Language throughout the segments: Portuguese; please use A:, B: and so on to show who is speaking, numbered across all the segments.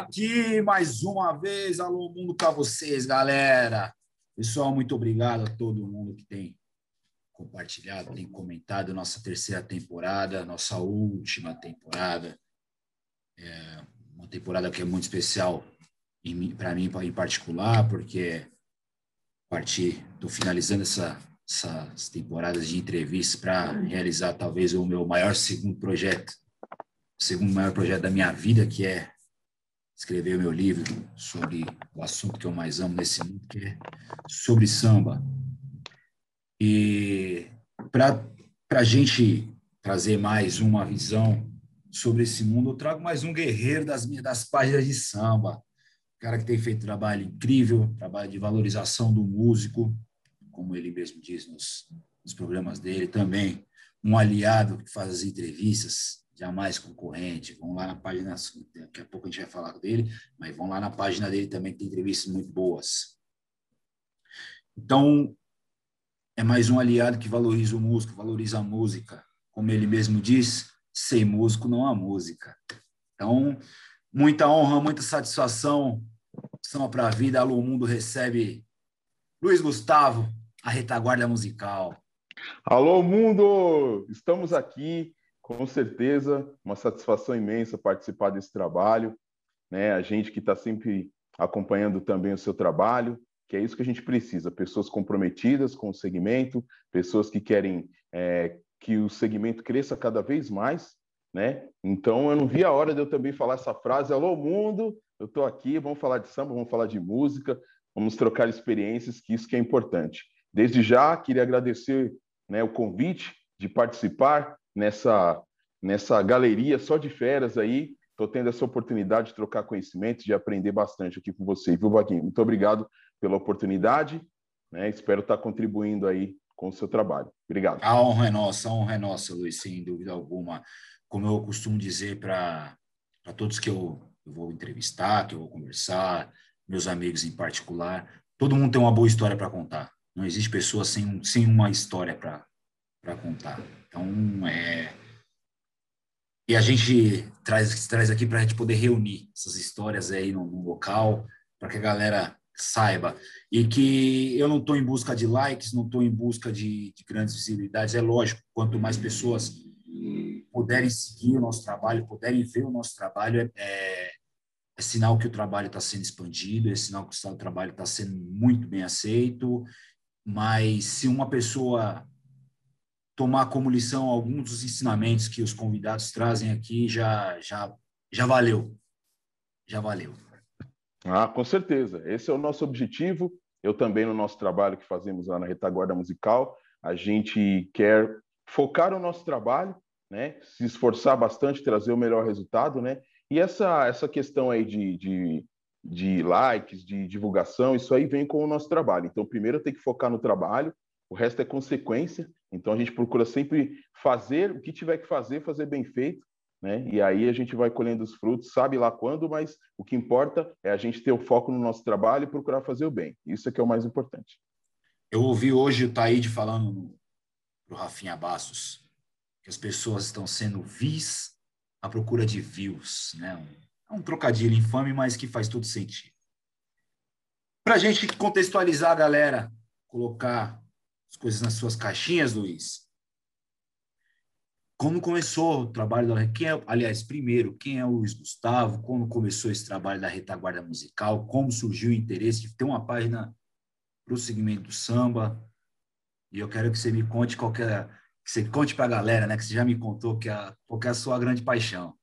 A: aqui mais uma vez. Alô, mundo para vocês, galera. Pessoal, muito obrigado a todo mundo que tem compartilhado, tem comentado nossa terceira temporada, nossa última temporada. É uma temporada que é muito especial para mim, em particular, porque a partir, finalizando essa, essas temporadas de entrevistas para realizar talvez o meu maior segundo projeto, o segundo maior projeto da minha vida, que é escrever o meu livro sobre o assunto que eu mais amo nesse mundo, que é sobre samba. E para a gente trazer mais uma visão sobre esse mundo, eu trago mais um guerreiro das minhas das páginas de samba, cara que tem feito trabalho incrível, trabalho de valorização do músico, como ele mesmo diz nos, nos programas dele, também um aliado que faz as entrevistas, jamais concorrente. Vão lá na página, daqui a pouco a gente vai falar dele, mas vão lá na página dele também, tem entrevistas muito boas. Então, é mais um aliado que valoriza o músico, valoriza a música. Como ele mesmo diz, sem músico não há música. Então, muita honra, muita satisfação. São para a vida. Alô Mundo recebe Luiz Gustavo, a retaguarda musical.
B: Alô Mundo, estamos aqui com certeza, uma satisfação imensa participar desse trabalho, né? A gente que está sempre acompanhando também o seu trabalho, que é isso que a gente precisa: pessoas comprometidas com o segmento, pessoas que querem é, que o segmento cresça cada vez mais, né? Então, eu não vi a hora de eu também falar essa frase: Alô, mundo, eu estou aqui, vamos falar de samba, vamos falar de música, vamos trocar experiências, que isso que é importante. Desde já, queria agradecer né, o convite de participar nessa, nessa galeria só de feras aí. Estou tendo essa oportunidade de trocar conhecimentos, de aprender bastante aqui com você, viu, Baguinho? Muito obrigado pela oportunidade. Né? Espero estar contribuindo aí com o seu trabalho. Obrigado.
A: A honra é nossa, a honra é nossa, Luiz, sem dúvida alguma. Como eu costumo dizer para todos que eu, eu vou entrevistar, que eu vou conversar, meus amigos em particular, todo mundo tem uma boa história para contar. Não existe pessoa sem, sem uma história para contar. Então, é... E a gente traz, traz aqui para a gente poder reunir essas histórias aí no, no local, para que a galera saiba. E que eu não estou em busca de likes, não estou em busca de, de, grandes visibilidades. É lógico, quanto mais pessoas puderem seguir o nosso trabalho, puderem ver o nosso trabalho, é, é, é sinal que o trabalho está sendo expandido, é sinal que o trabalho está sendo muito bem aceito. Mas se uma pessoa tomar como lição alguns dos ensinamentos que os convidados trazem aqui, já, já, já valeu. Já valeu.
B: Ah, com certeza. Esse é o nosso objetivo. Eu também, no nosso trabalho que fazemos lá na Retaguarda Musical, a gente quer focar o nosso trabalho, né? se esforçar bastante, trazer o melhor resultado. Né? E essa, essa questão aí de, de, de likes, de divulgação, isso aí vem com o nosso trabalho. Então, primeiro tem que focar no trabalho, o resto é consequência. Então a gente procura sempre fazer o que tiver que fazer, fazer bem feito, né? E aí a gente vai colhendo os frutos, sabe lá quando, mas o que importa é a gente ter o foco no nosso trabalho e procurar fazer o bem. Isso é que é o mais importante.
A: Eu ouvi hoje o Taíde falando para o Rafinha Bastos que as pessoas estão sendo vis à procura de views, né? É um trocadilho infame, mas que faz todo sentido. Para a gente contextualizar galera, colocar as coisas nas suas caixinhas, Luiz. Como começou o trabalho da quem é, aliás, primeiro, quem é o Luiz Gustavo? Como começou esse trabalho da retaguarda musical? Como surgiu o interesse de ter uma página para o segmento do samba? E eu quero que você me conte qualquer, que você conte para a galera, né? Que você já me contou que é, qual que é a sua grande paixão.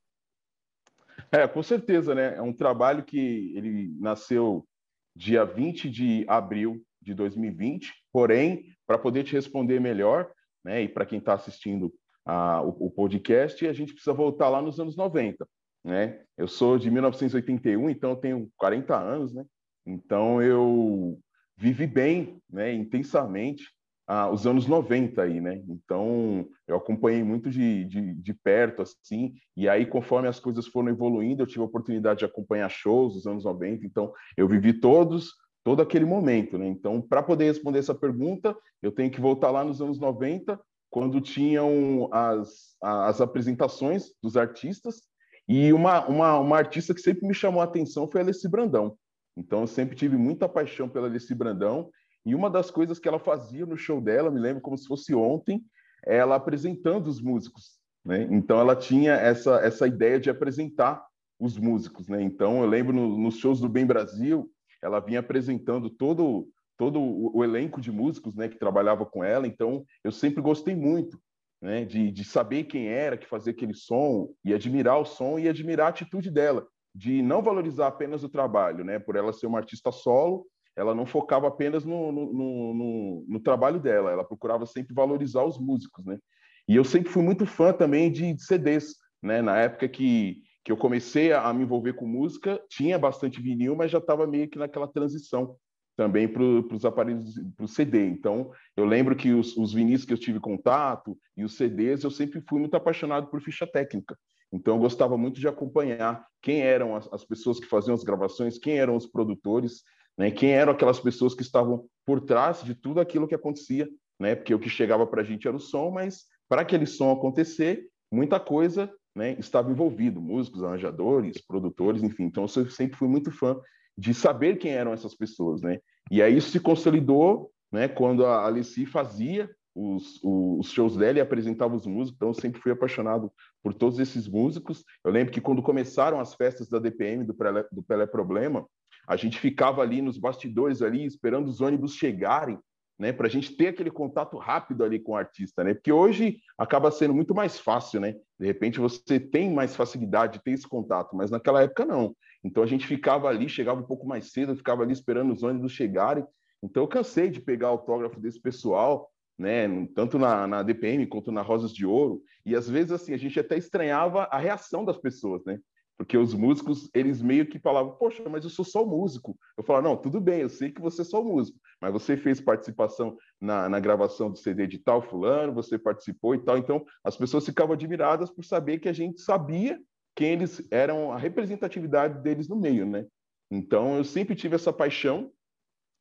B: É, com certeza, né? É um trabalho que ele nasceu dia 20 de abril de 2020, porém para poder te responder melhor, né, e para quem está assistindo a, o, o, podcast, a gente precisa voltar lá nos anos 90. Né? Eu sou de 1981, então eu tenho 40 anos, né? então eu vivi bem, né, intensamente, ah, os anos 90 aí, né? Então, eu acompanhei muito de, de, de, perto, assim, e aí, conforme as coisas foram evoluindo, eu tive a oportunidade de acompanhar shows dos anos 90, então eu vivi todos todo aquele momento. Né? Então, para poder responder essa pergunta, eu tenho que voltar lá nos anos 90, quando tinham as, as apresentações dos artistas, E uma, uma, uma artista que sempre me chamou a atenção foi a Alessi Brandão. Então, eu sempre tive muita paixão pela Alessi Brandão. E uma das coisas que ela fazia no show dela, me lembro como se fosse ontem, ela apresentando os músicos. Né? Então, ela tinha essa, essa ideia de apresentar os músicos. Né? Então, eu lembro no, nos shows do Bem Brasil, ela vinha apresentando todo, todo o, elenco de músicos né, que trabalhava com ela. Então, eu sempre gostei muito né, de, de saber quem era que fazia aquele som e admirar o som e admirar a atitude dela, de não valorizar apenas o trabalho, né, por ela ser uma artista solo, ela não focava apenas no, no, no, no trabalho dela, ela procurava sempre valorizar os músicos, né? E eu sempre fui muito fã também de, de CDs, né? Na época que, que eu comecei a, me envolver com música, tinha bastante vinil, mas já estava meio que naquela transição também para os aparelhos, para o CD. Então, eu lembro que os, os vinis que eu tive contato e os CDs, eu sempre fui muito apaixonado por ficha técnica. Então, eu gostava muito de acompanhar quem eram as, as pessoas que faziam as gravações, quem eram os produtores, né? quem eram aquelas pessoas que estavam por trás de tudo aquilo que acontecia, né? porque o que chegava para a gente era o som, mas para aquele som acontecer, muita coisa né, estava envolvido, músicos, arranjadores, produtores, enfim. Então, eu sempre fui muito fã de saber quem eram essas pessoas, né? E aí isso se consolidou, né? Quando a Alice fazia os, os shows dela e apresentava os músicos, então eu sempre fui apaixonado por todos esses músicos. Eu lembro que quando começaram as festas da DPM do Pelé, do Pelé Problema, a gente ficava ali nos bastidores ali esperando os ônibus chegarem né, para a gente ter aquele contato rápido ali com o artista, né? Porque hoje acaba sendo muito mais fácil, né? De repente você tem mais facilidade de ter esse contato, mas naquela época não. Então a gente ficava ali, chegava um pouco mais cedo, ficava ali esperando os ônibus chegarem. Então eu cansei de pegar autógrafo desse pessoal, né? Tanto na, na DPM quanto na Rosas de Ouro. E às vezes assim a gente até estranhava a reação das pessoas, né? Porque os músicos, eles meio que falavam, poxa, mas eu sou só músico. Eu falava, não, tudo bem, eu sei que você é só músico, mas você fez participação na, na gravação do CD de tal fulano, você participou e tal. Então, as pessoas ficavam admiradas por saber que a gente sabia quem eles eram, a representatividade deles no meio, né? Então, eu sempre tive essa paixão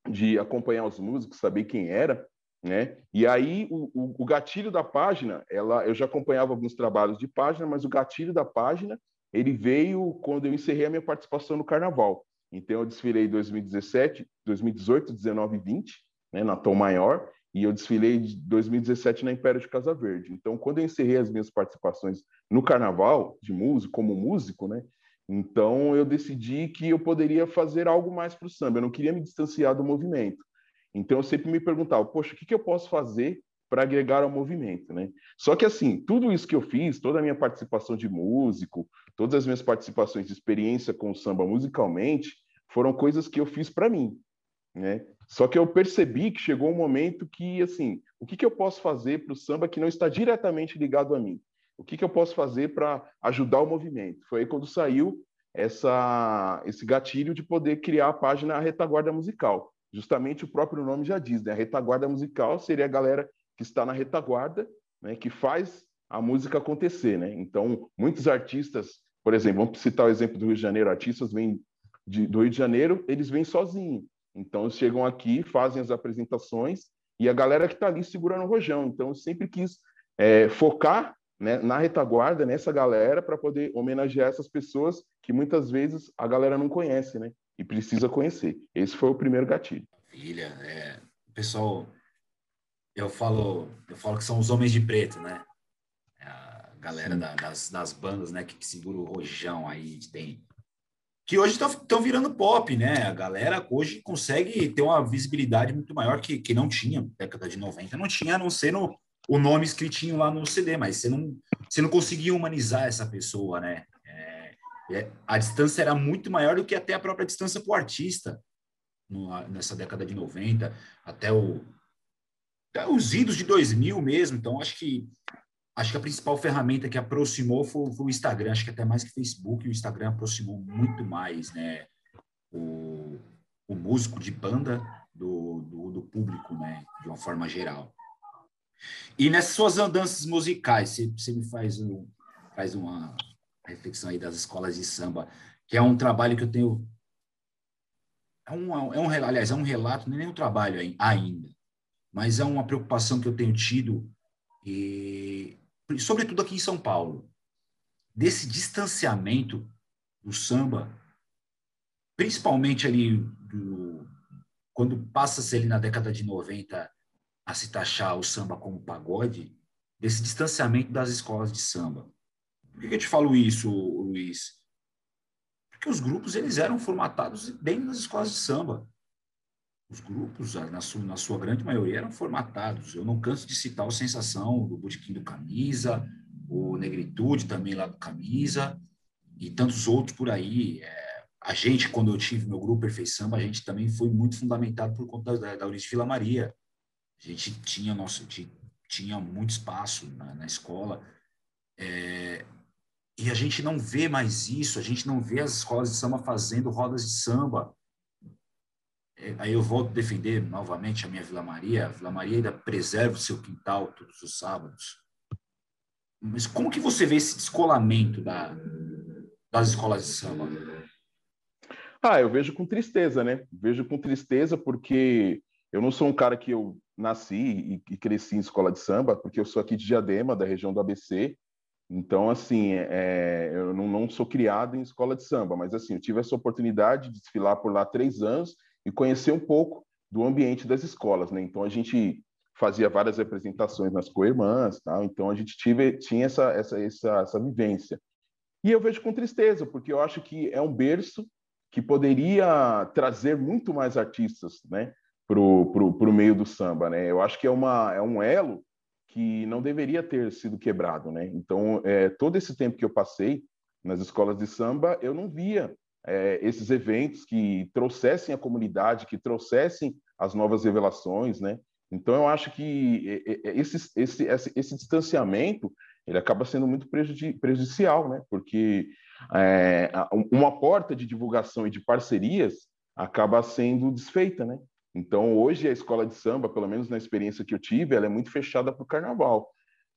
B: de acompanhar os músicos, saber quem era, né? E aí, o, o, o gatilho da página, ela, eu já acompanhava alguns trabalhos de página, mas o gatilho da página ele veio quando eu encerrei a minha participação no Carnaval. Então, eu desfilei 2017, 2018, 19 e 20, né, na Tom Maior, e eu desfilei de 2017 na Império de Casa Verde. Então, quando eu encerrei as minhas participações no Carnaval, de músico, como músico, né, então eu decidi que eu poderia fazer algo mais para o samba. Eu não queria me distanciar do movimento. Então, eu sempre me perguntava, poxa, o que, que eu posso fazer para agregar ao movimento, né? Só que assim, tudo isso que eu fiz, toda a minha participação de músico, todas as minhas participações de experiência com o samba musicalmente, foram coisas que eu fiz para mim, né? Só que eu percebi que chegou um momento que, assim, o que, que eu posso fazer para o samba que não está diretamente ligado a mim? O que, que eu posso fazer para ajudar o movimento? Foi aí quando saiu essa, esse gatilho de poder criar a página Retaguarda Musical. Justamente o próprio nome já diz, né? A retaguarda musical seria a galera que está na retaguarda, né, que faz a música acontecer, né? Então, muitos artistas, por exemplo, vamos citar o exemplo do Rio de Janeiro, artistas vêm de, do Rio de Janeiro, eles vêm sozinhos. Então, chegam aqui, fazem as apresentações e a galera que está ali segurando o rojão. Então, eu sempre quis é, focar né, na retaguarda, nessa galera, para poder homenagear essas pessoas que muitas vezes a galera não conhece, né? E precisa conhecer. Esse foi o primeiro gatilho.
A: Filha, é, pessoal eu falo, eu falo que são os homens de preto, né? A galera da, das, das bandas, né, que, que segura o rojão aí, tem que hoje estão virando pop, né? A galera hoje consegue ter uma visibilidade muito maior que, que não tinha na década de 90, não tinha, a não ser no, o nome escritinho lá no CD, mas você não, você não conseguia humanizar essa pessoa, né? É, é, a distância era muito maior do que até a própria distância para o artista no, nessa década de 90, até o, os idos de 2000 mesmo, então acho que acho que a principal ferramenta que aproximou foi, foi, o Instagram, acho que até mais que Facebook, o Instagram aproximou muito mais, né, o, o músico de banda do, do, do, público, né, de uma forma geral. E nessas suas andanças musicais, você, você me faz, um, faz uma reflexão aí das escolas de samba, que é um trabalho que eu tenho é um, é um aliás, é um relato, nem um trabalho ainda, mas é uma preocupação que eu tenho tido, e, sobretudo aqui em São Paulo. desse distanciamento do samba, principalmente ali do, quando passa-se ali na década de 90 a se taxar o samba como pagode, desse distanciamento das escolas de samba. Por que eu te falo isso, Luiz? Porque os grupos eles eram formatados bem nas escolas de samba. Os grupos, na sua, na sua grande maioria, eram formatados. Eu não canso de citar o Sensação, do Botequim do Camisa, o Negritude também lá do Camisa, e tantos outros por aí. É, a gente, quando eu tive meu grupo Perfeição, a gente também foi muito fundamentado por conta da, da Ulisses Vila Maria. A gente tinha, nosso, tinha muito espaço na, na escola. É, e a gente não vê mais isso, a gente não vê as escolas de samba fazendo rodas de samba. É, aí eu volto a defender novamente a minha Vila Maria. A Vila Maria ainda preserva o seu quintal todos os sábados. Mas como que você vê esse descolamento da, das escolas de samba?
B: Ah, eu vejo com tristeza, né? Vejo com tristeza porque eu não sou um cara que eu nasci e, cresci em escola de samba, porque eu sou aqui de Diadema, da região do ABC. Então, assim, é, eu não, não, sou criado em escola de samba, mas assim, eu tive essa oportunidade de desfilar por lá três anos e conhecer um pouco do ambiente das escolas, né? Então, a gente fazia várias apresentações nas co-irmãs, tal. Então, a gente tive, tinha essa, essa, essa, essa vivência. E eu vejo com tristeza, porque eu acho que é um berço que poderia trazer muito mais artistas, né? Para o meio do samba, né? Eu acho que é, uma, é um elo que não deveria ter sido quebrado, né? Então, é, todo esse tempo que eu passei nas escolas de samba, eu não via é, esses eventos que trouxessem a comunidade, que trouxessem as novas revelações, né? Então, eu acho que esse, esse, esse, esse distanciamento ele acaba sendo muito prejudicial, né? Porque é, uma porta de divulgação e de parcerias acaba sendo desfeita, né? Então, hoje a escola de samba, pelo menos na experiência que eu tive, ela é muito fechada para o carnaval.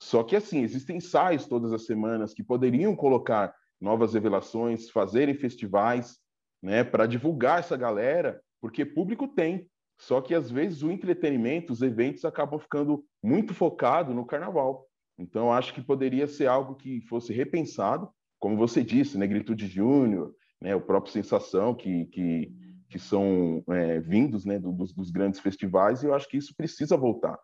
B: Só que, assim, existem ensaios todas as semanas que poderiam colocar novas revelações, fazerem festivais, né, para divulgar essa galera, porque público tem. Só que, às vezes, o entretenimento, os eventos acabam ficando muito focado no carnaval. Então, acho que poderia ser algo que fosse repensado, como você disse, Negritude Júnior, né, o próprio Sensação, que, que que são é, vindos né, dos, dos, grandes festivais, e eu acho que isso precisa voltar,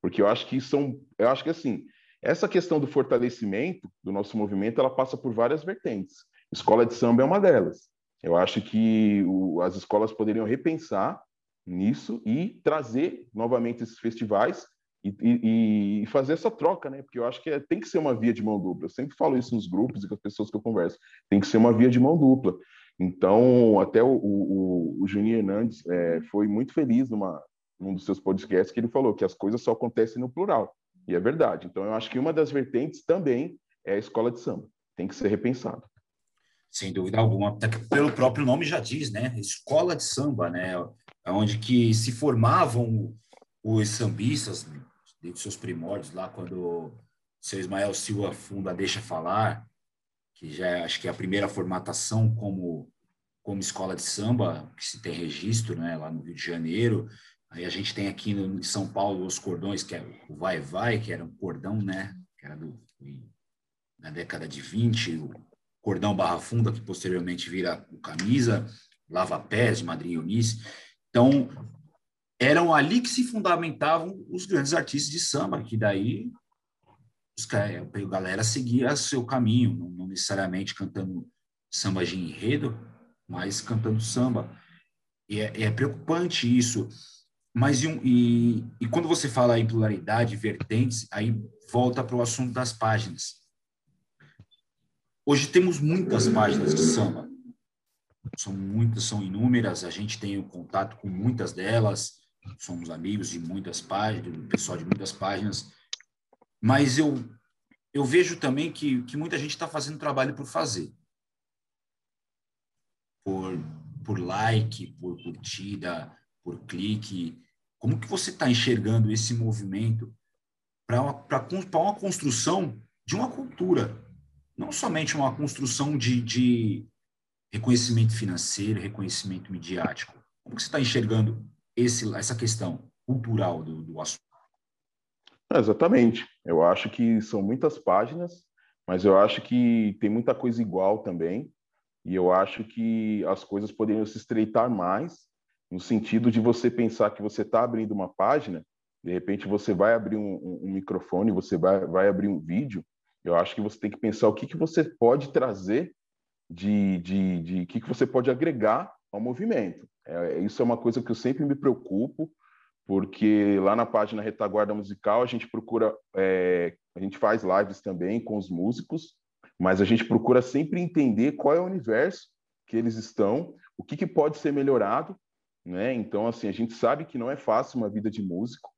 B: porque eu acho que são, eu acho que assim, essa questão do fortalecimento do nosso movimento, ela passa por várias vertentes. Escola de samba é uma delas. Eu acho que o, as escolas poderiam repensar nisso e trazer novamente esses festivais e, e, e, fazer essa troca, né? Porque eu acho que é, tem que ser uma via de mão dupla. Eu sempre falo isso nos grupos e com as pessoas que eu converso. Tem que ser uma via de mão dupla. Então, até o, o, o Juninho Hernandes é, foi muito feliz numa, num dos seus podcasts que ele falou que as coisas só acontecem no plural. E é verdade. Então, eu acho que uma das vertentes também é a escola de samba. Tem que ser repensado.
A: Sem dúvida alguma. Até pelo próprio nome já diz, né? Escola de samba, né? Onde que se formavam os sambistas, desde seus primórdios, lá quando seu Ismael Silva funda Deixa Falar, que já é, acho que é a primeira formatação como como escola de samba que se tem registro, né, lá no Rio de Janeiro. Aí a gente tem aqui no, em São Paulo os cordões, que é o Vai Vai, que era um cordão, né, que era do na década de 20, o cordão Barra Funda, que posteriormente vira o camisa, Lava Pés de Madrinha Eunice. Então, eram ali que se fundamentavam os grandes artistas de samba, que daí a galera seguia seu caminho, não, não necessariamente cantando samba de enredo, mas cantando samba. E é, é preocupante isso. Mas e, e, e, quando você fala em pluralidade, vertentes, aí volta para o assunto das páginas. Hoje temos muitas páginas de samba. São muitas, são inúmeras, a gente tem o contato com muitas delas, somos amigos de muitas páginas, pessoal de muitas páginas. Mas eu, eu vejo também que, que muita gente está fazendo trabalho por fazer. Por, por like, por curtida, por clique. Como que você está enxergando esse movimento para uma, uma construção de uma cultura? Não somente uma construção de, de reconhecimento financeiro, reconhecimento midiático. Como que você está enxergando esse, essa questão cultural do, do assunto?
B: Exatamente. Eu acho que são muitas páginas, mas eu acho que tem muita coisa igual também, e eu acho que as coisas poderiam se estreitar mais, no sentido de você pensar que você está abrindo uma página, de repente você vai abrir um, um, um, microfone, você vai, vai abrir um vídeo, eu acho que você tem que pensar o que, que você pode trazer de, de, de, que, que você pode agregar ao movimento. É, isso é uma coisa que eu sempre me preocupo, porque lá na página Retaguarda Musical a gente procura, é, a gente faz lives também com os músicos, mas a gente procura sempre entender qual é o universo que eles estão, o que, que pode ser melhorado, né? Então, assim, a gente sabe que não é fácil uma vida de músico,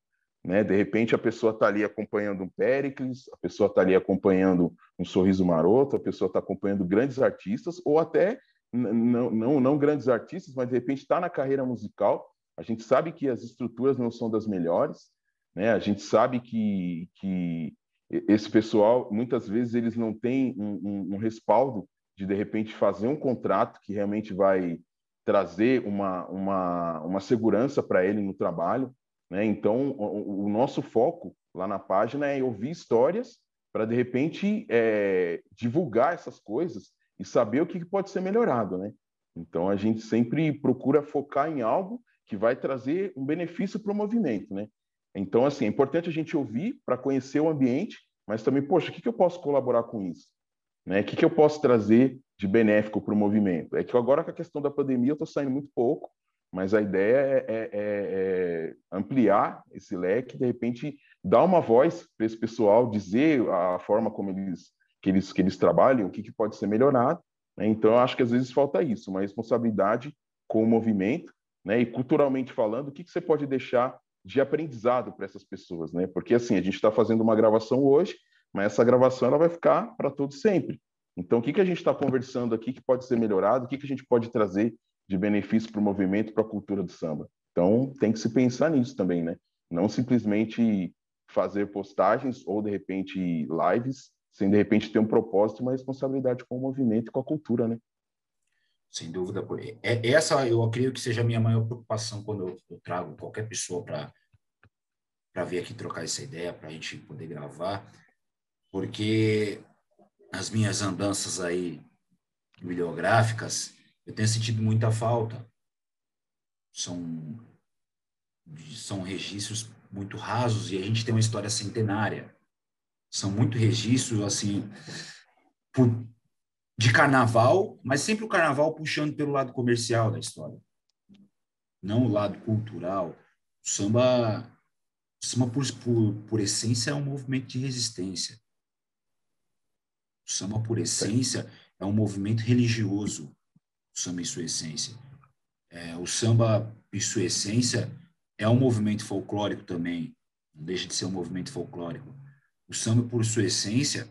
B: né? De repente a pessoa está ali acompanhando um Pericles, a pessoa está ali acompanhando um Sorriso Maroto, a pessoa está acompanhando grandes artistas, ou até não, não, não grandes artistas, mas de repente está na carreira musical. A gente sabe que as estruturas não são das melhores, né? A gente sabe que, que esse pessoal, muitas vezes, eles não têm um, um, um respaldo de, de repente, fazer um contrato que realmente vai trazer uma, uma, uma segurança para ele no trabalho. Né? Então, o, o, nosso foco lá na página é ouvir histórias para, de repente, é, divulgar essas coisas e saber o que pode ser melhorado. Né? Então, a gente sempre procura focar em algo que vai trazer um benefício para o movimento. Né? Então, assim, é importante a gente ouvir para conhecer o ambiente, mas também, poxa, o que, que eu posso colaborar com isso? Né? O que, que eu posso trazer de benéfico para o movimento? É que agora com a questão da pandemia eu estou saindo muito pouco, mas a ideia é, é, é, é ampliar esse leque, de repente dar uma voz para esse pessoal, dizer a forma como eles que eles que eles trabalham, o que, que pode ser melhorado. Né? Então, acho que às vezes falta isso, uma responsabilidade com o movimento, né? E culturalmente falando, o que, que você pode deixar de aprendizado para essas pessoas, né? Porque assim, a gente está fazendo uma gravação hoje, mas essa gravação ela vai ficar para todo sempre. Então, o que, que a gente está conversando aqui que pode ser melhorado? O que, que a gente pode trazer de benefício para o movimento, para a cultura do samba? Então, tem que se pensar nisso também, né? Não simplesmente fazer postagens ou, de repente, lives, sem, de repente, ter um propósito e uma responsabilidade com o movimento e com a cultura, né?
A: Sem dúvida. É, essa eu creio que seja a minha maior preocupação quando eu, eu trago qualquer pessoa para para vir aqui trocar essa ideia, para a gente poder gravar, porque as minhas andanças aí bibliográficas, eu tenho sentido muita falta. São, são registros muito rasos e a gente tem uma história centenária. São muito registros, assim, por de carnaval, mas sempre o carnaval puxando pelo lado comercial da história, não o lado cultural. O samba, o samba por, por, por essência, é um movimento de resistência. O samba, por essência, é um movimento religioso, o samba em sua essência. É, o samba, em sua essência, é um movimento folclórico também, não deixa de ser um movimento folclórico. O samba, por sua essência,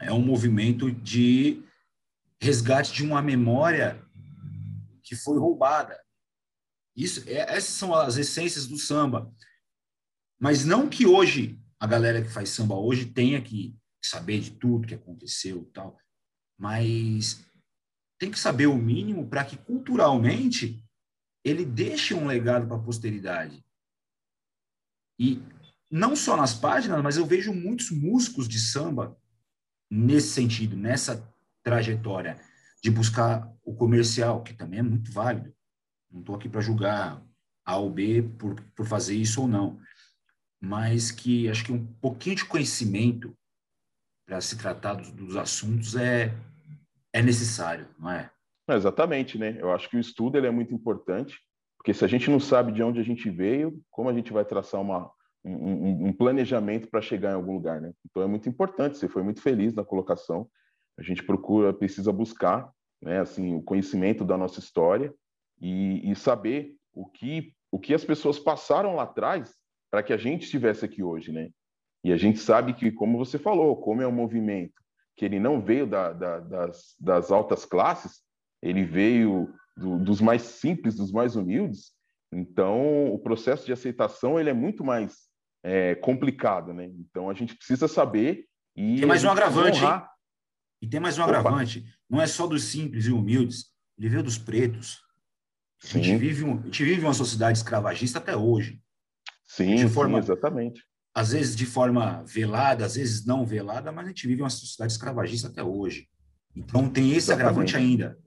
A: é um movimento de resgate de uma memória que foi roubada. Isso, é, essas são as essências do samba. Mas não que hoje a galera que faz samba hoje tenha que saber de tudo que aconteceu e tal, mas tem que saber o mínimo para que culturalmente ele deixe um legado para a posteridade. E não só nas páginas, mas eu vejo muitos músicos de samba nesse sentido, nessa trajetória de buscar o comercial, que também é muito válido. Não estou aqui para julgar A ou B por, por fazer isso ou não, mas que acho que um pouquinho de conhecimento para se tratar dos, dos, assuntos é, é necessário, não é?
B: Exatamente, né? Eu acho que o estudo ele é muito importante, porque se a gente não sabe de onde a gente veio, como a gente vai traçar uma, um, um planejamento para chegar em algum lugar, né? Então é muito importante. Você foi muito feliz na colocação a gente procura, precisa buscar, né, assim, o conhecimento da nossa história e, e saber o que, o que as pessoas passaram lá atrás para que a gente estivesse aqui hoje, né? E a gente sabe que, como você falou, como é um movimento que ele não veio da, da, das, das, altas classes, ele veio do, dos mais simples, dos mais humildes. Então, o processo de aceitação ele é muito mais é, complicado, né? Então, a gente precisa saber e
A: tem mais um agravante. E tem mais um Opa. agravante: não é só dos simples e humildes, ele veio dos pretos. A gente, vive um, a gente vive uma sociedade escravagista até hoje.
B: Sim, forma, sim exatamente.
A: Às vezes de forma velada, às vezes não velada, mas a gente vive uma sociedade escravagista até hoje. Então tem esse Exatamente. agravante ainda.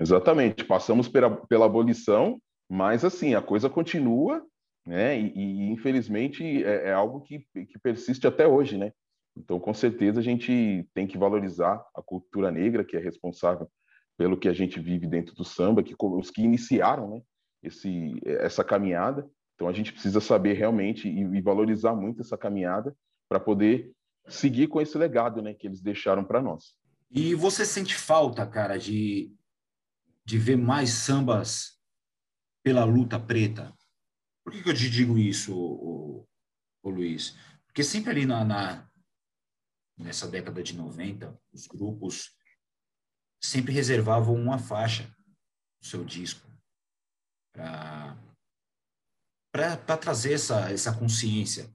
B: Exatamente. Passamos pela, pela abolição, mas assim, a coisa continua, né? E, e infelizmente é, é, algo que, que persiste até hoje, né? Então, com certeza, a gente tem que valorizar a cultura negra, que é responsável pelo que a gente vive dentro do samba, que os que iniciaram né, esse, essa caminhada. Então, a gente precisa saber realmente e, e valorizar muito essa caminhada para poder seguir com esse legado né, que eles deixaram para nós.
A: E você sente falta, cara, de, de ver mais sambas pela luta preta? Por que, que eu te digo isso, o, Luiz? Porque sempre ali na, na, nessa década de 90, os grupos sempre reservavam uma faixa do seu disco para trazer essa, essa consciência,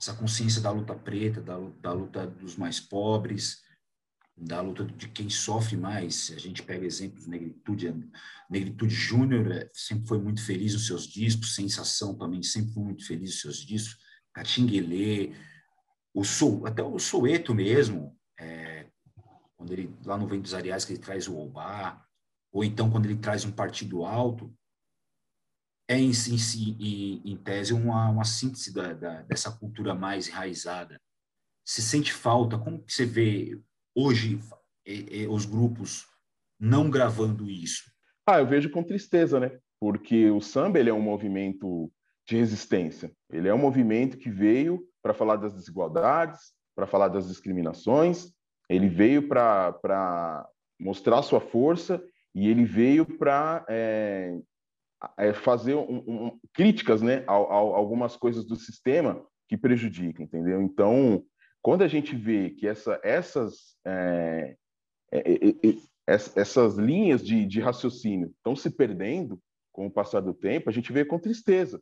A: essa consciência da luta preta, da, da luta dos mais pobres, da luta de quem sofre mais. A gente pega exemplos, Negritude, Negritude Júnior é, sempre foi muito feliz nos seus discos, Sensação também sempre foi muito feliz nos seus discos, Catinguelê, o Sou, até o Soeto mesmo, é, quando ele lá no Vento dos Areais que ele traz o Obá, ou então quando ele traz um partido alto, é em, em, em, tese uma, uma síntese da, da, dessa cultura mais enraizada. Se sente falta? Como que você vê hoje os grupos não gravando isso?
B: Ah, eu vejo com tristeza, né? Porque o samba ele é um movimento de resistência. Ele é um movimento que veio para falar das desigualdades, para falar das discriminações, ele veio para mostrar sua força e ele veio para é, é, fazer um, um, críticas né, a, a, algumas coisas do sistema que prejudicam, entendeu? Então, quando a gente vê que essa, essas, é, é, é, é essas linhas de, de raciocínio estão se perdendo com o passar do tempo, a gente vê com tristeza,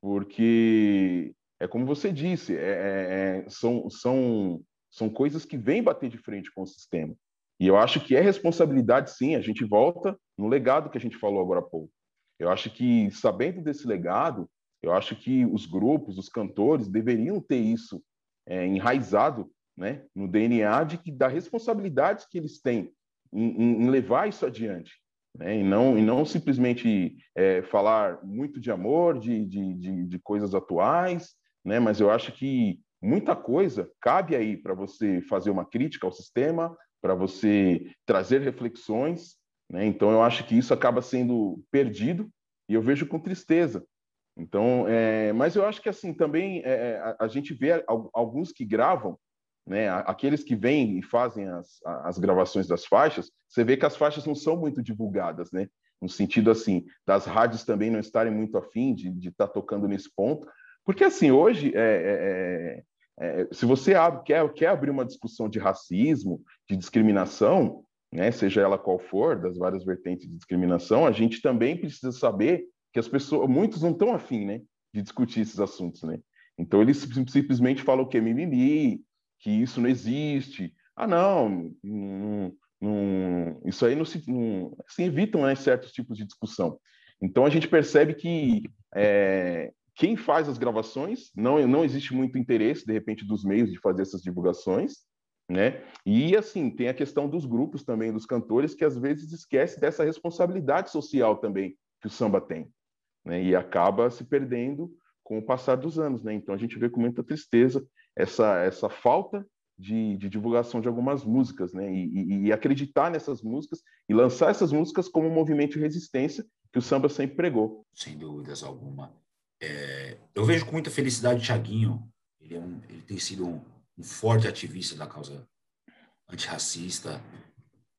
B: porque é como você disse, é, é, é, são, são, são coisas que vêm bater de frente com o sistema. E eu acho que é responsabilidade, sim, a gente volta no legado que a gente falou agora há pouco. Eu acho que, sabendo desse legado, eu acho que os grupos, os cantores, deveriam ter isso é, enraizado né, no DNA de que, da responsabilidade que eles têm em, em levar isso adiante né? e, não, e não simplesmente é, falar muito de amor, de, de, de, de, coisas atuais, né? mas eu acho que muita coisa cabe aí para você fazer uma crítica ao sistema, para você trazer reflexões. Né? Então, eu acho que isso acaba sendo perdido e eu vejo com tristeza. Então, é, mas eu acho que assim também é, a, a, gente vê alguns que gravam né, aqueles que vêm e fazem as, as gravações das faixas, você vê que as faixas não são muito divulgadas, né? No sentido assim, das rádios também não estarem muito afim de estar tá tocando nesse ponto, porque assim hoje é, é, é, é, se você abre, quer, quer abrir uma discussão de racismo, de discriminação, né, seja ela qual for, das várias vertentes de discriminação, a gente também precisa saber que as pessoas, muitos não estão afim, né, de discutir esses assuntos, né? Então eles simplesmente falam que é mimimi, que isso não existe. Ah, não, não, não isso aí não se, não, evitam né, certos tipos de discussão. Então a gente percebe que é, quem faz as gravações não não existe muito interesse de repente dos meios de fazer essas divulgações, né? E assim tem a questão dos grupos também dos cantores que às vezes esquece dessa responsabilidade social também que o samba tem, né? E acaba se perdendo com o passar dos anos, né? Então a gente vê com muita tristeza essa, essa falta de, de divulgação de algumas músicas, né? E, e, e, acreditar nessas músicas e lançar essas músicas como um movimento de resistência que o samba sempre pregou.
A: Sem dúvidas alguma. É, eu vejo com muita felicidade o Thiaguinho. Ele, é um, ele tem sido um, um, forte ativista da causa antirracista.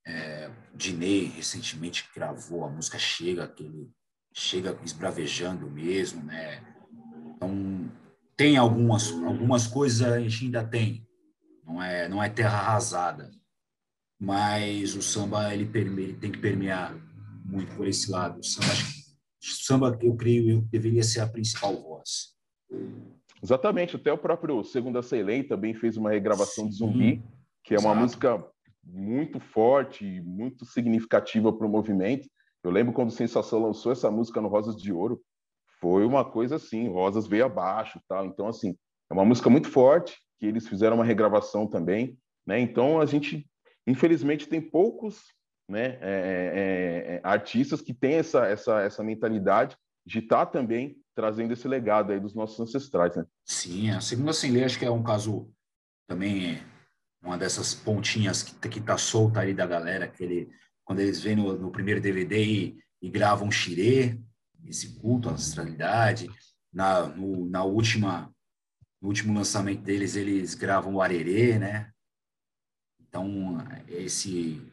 A: É, Dinei recentemente gravou a música Chega, que ele chega esbravejando mesmo, né? Então, tem algumas, algumas coisas a gente ainda tem, não é, não é terra arrasada, mas o samba ele, ele tem que permear muito por esse lado. O samba, samba eu creio, eu deveria ser a principal voz.
B: Exatamente, até o próprio Segunda Ceilei também fez uma regravação Sim, de Zumbi, que é exato. uma música muito forte, muito significativa para o movimento. Eu lembro quando o Sensação lançou essa música no Rosas de Ouro, foi uma coisa assim, Rosas veio abaixo, tal. Então assim, É uma música muito forte, que eles fizeram uma regravação também, né? Então a gente, infelizmente, tem poucos né, é, é, é artistas que têm essa, essa, essa mentalidade de estar tá também trazendo esse legado aí dos nossos ancestrais, né?
A: Sim, a Segunda Sem Lei acho que é um caso também uma dessas pontinhas que, que tá solta ali da galera, que ele, quando eles vêm no, no primeiro DVD e, e gravam xirê, esse culto à ancestralidade, na, no, na última, no último lançamento deles, eles gravam o arerê, né? Então, esse,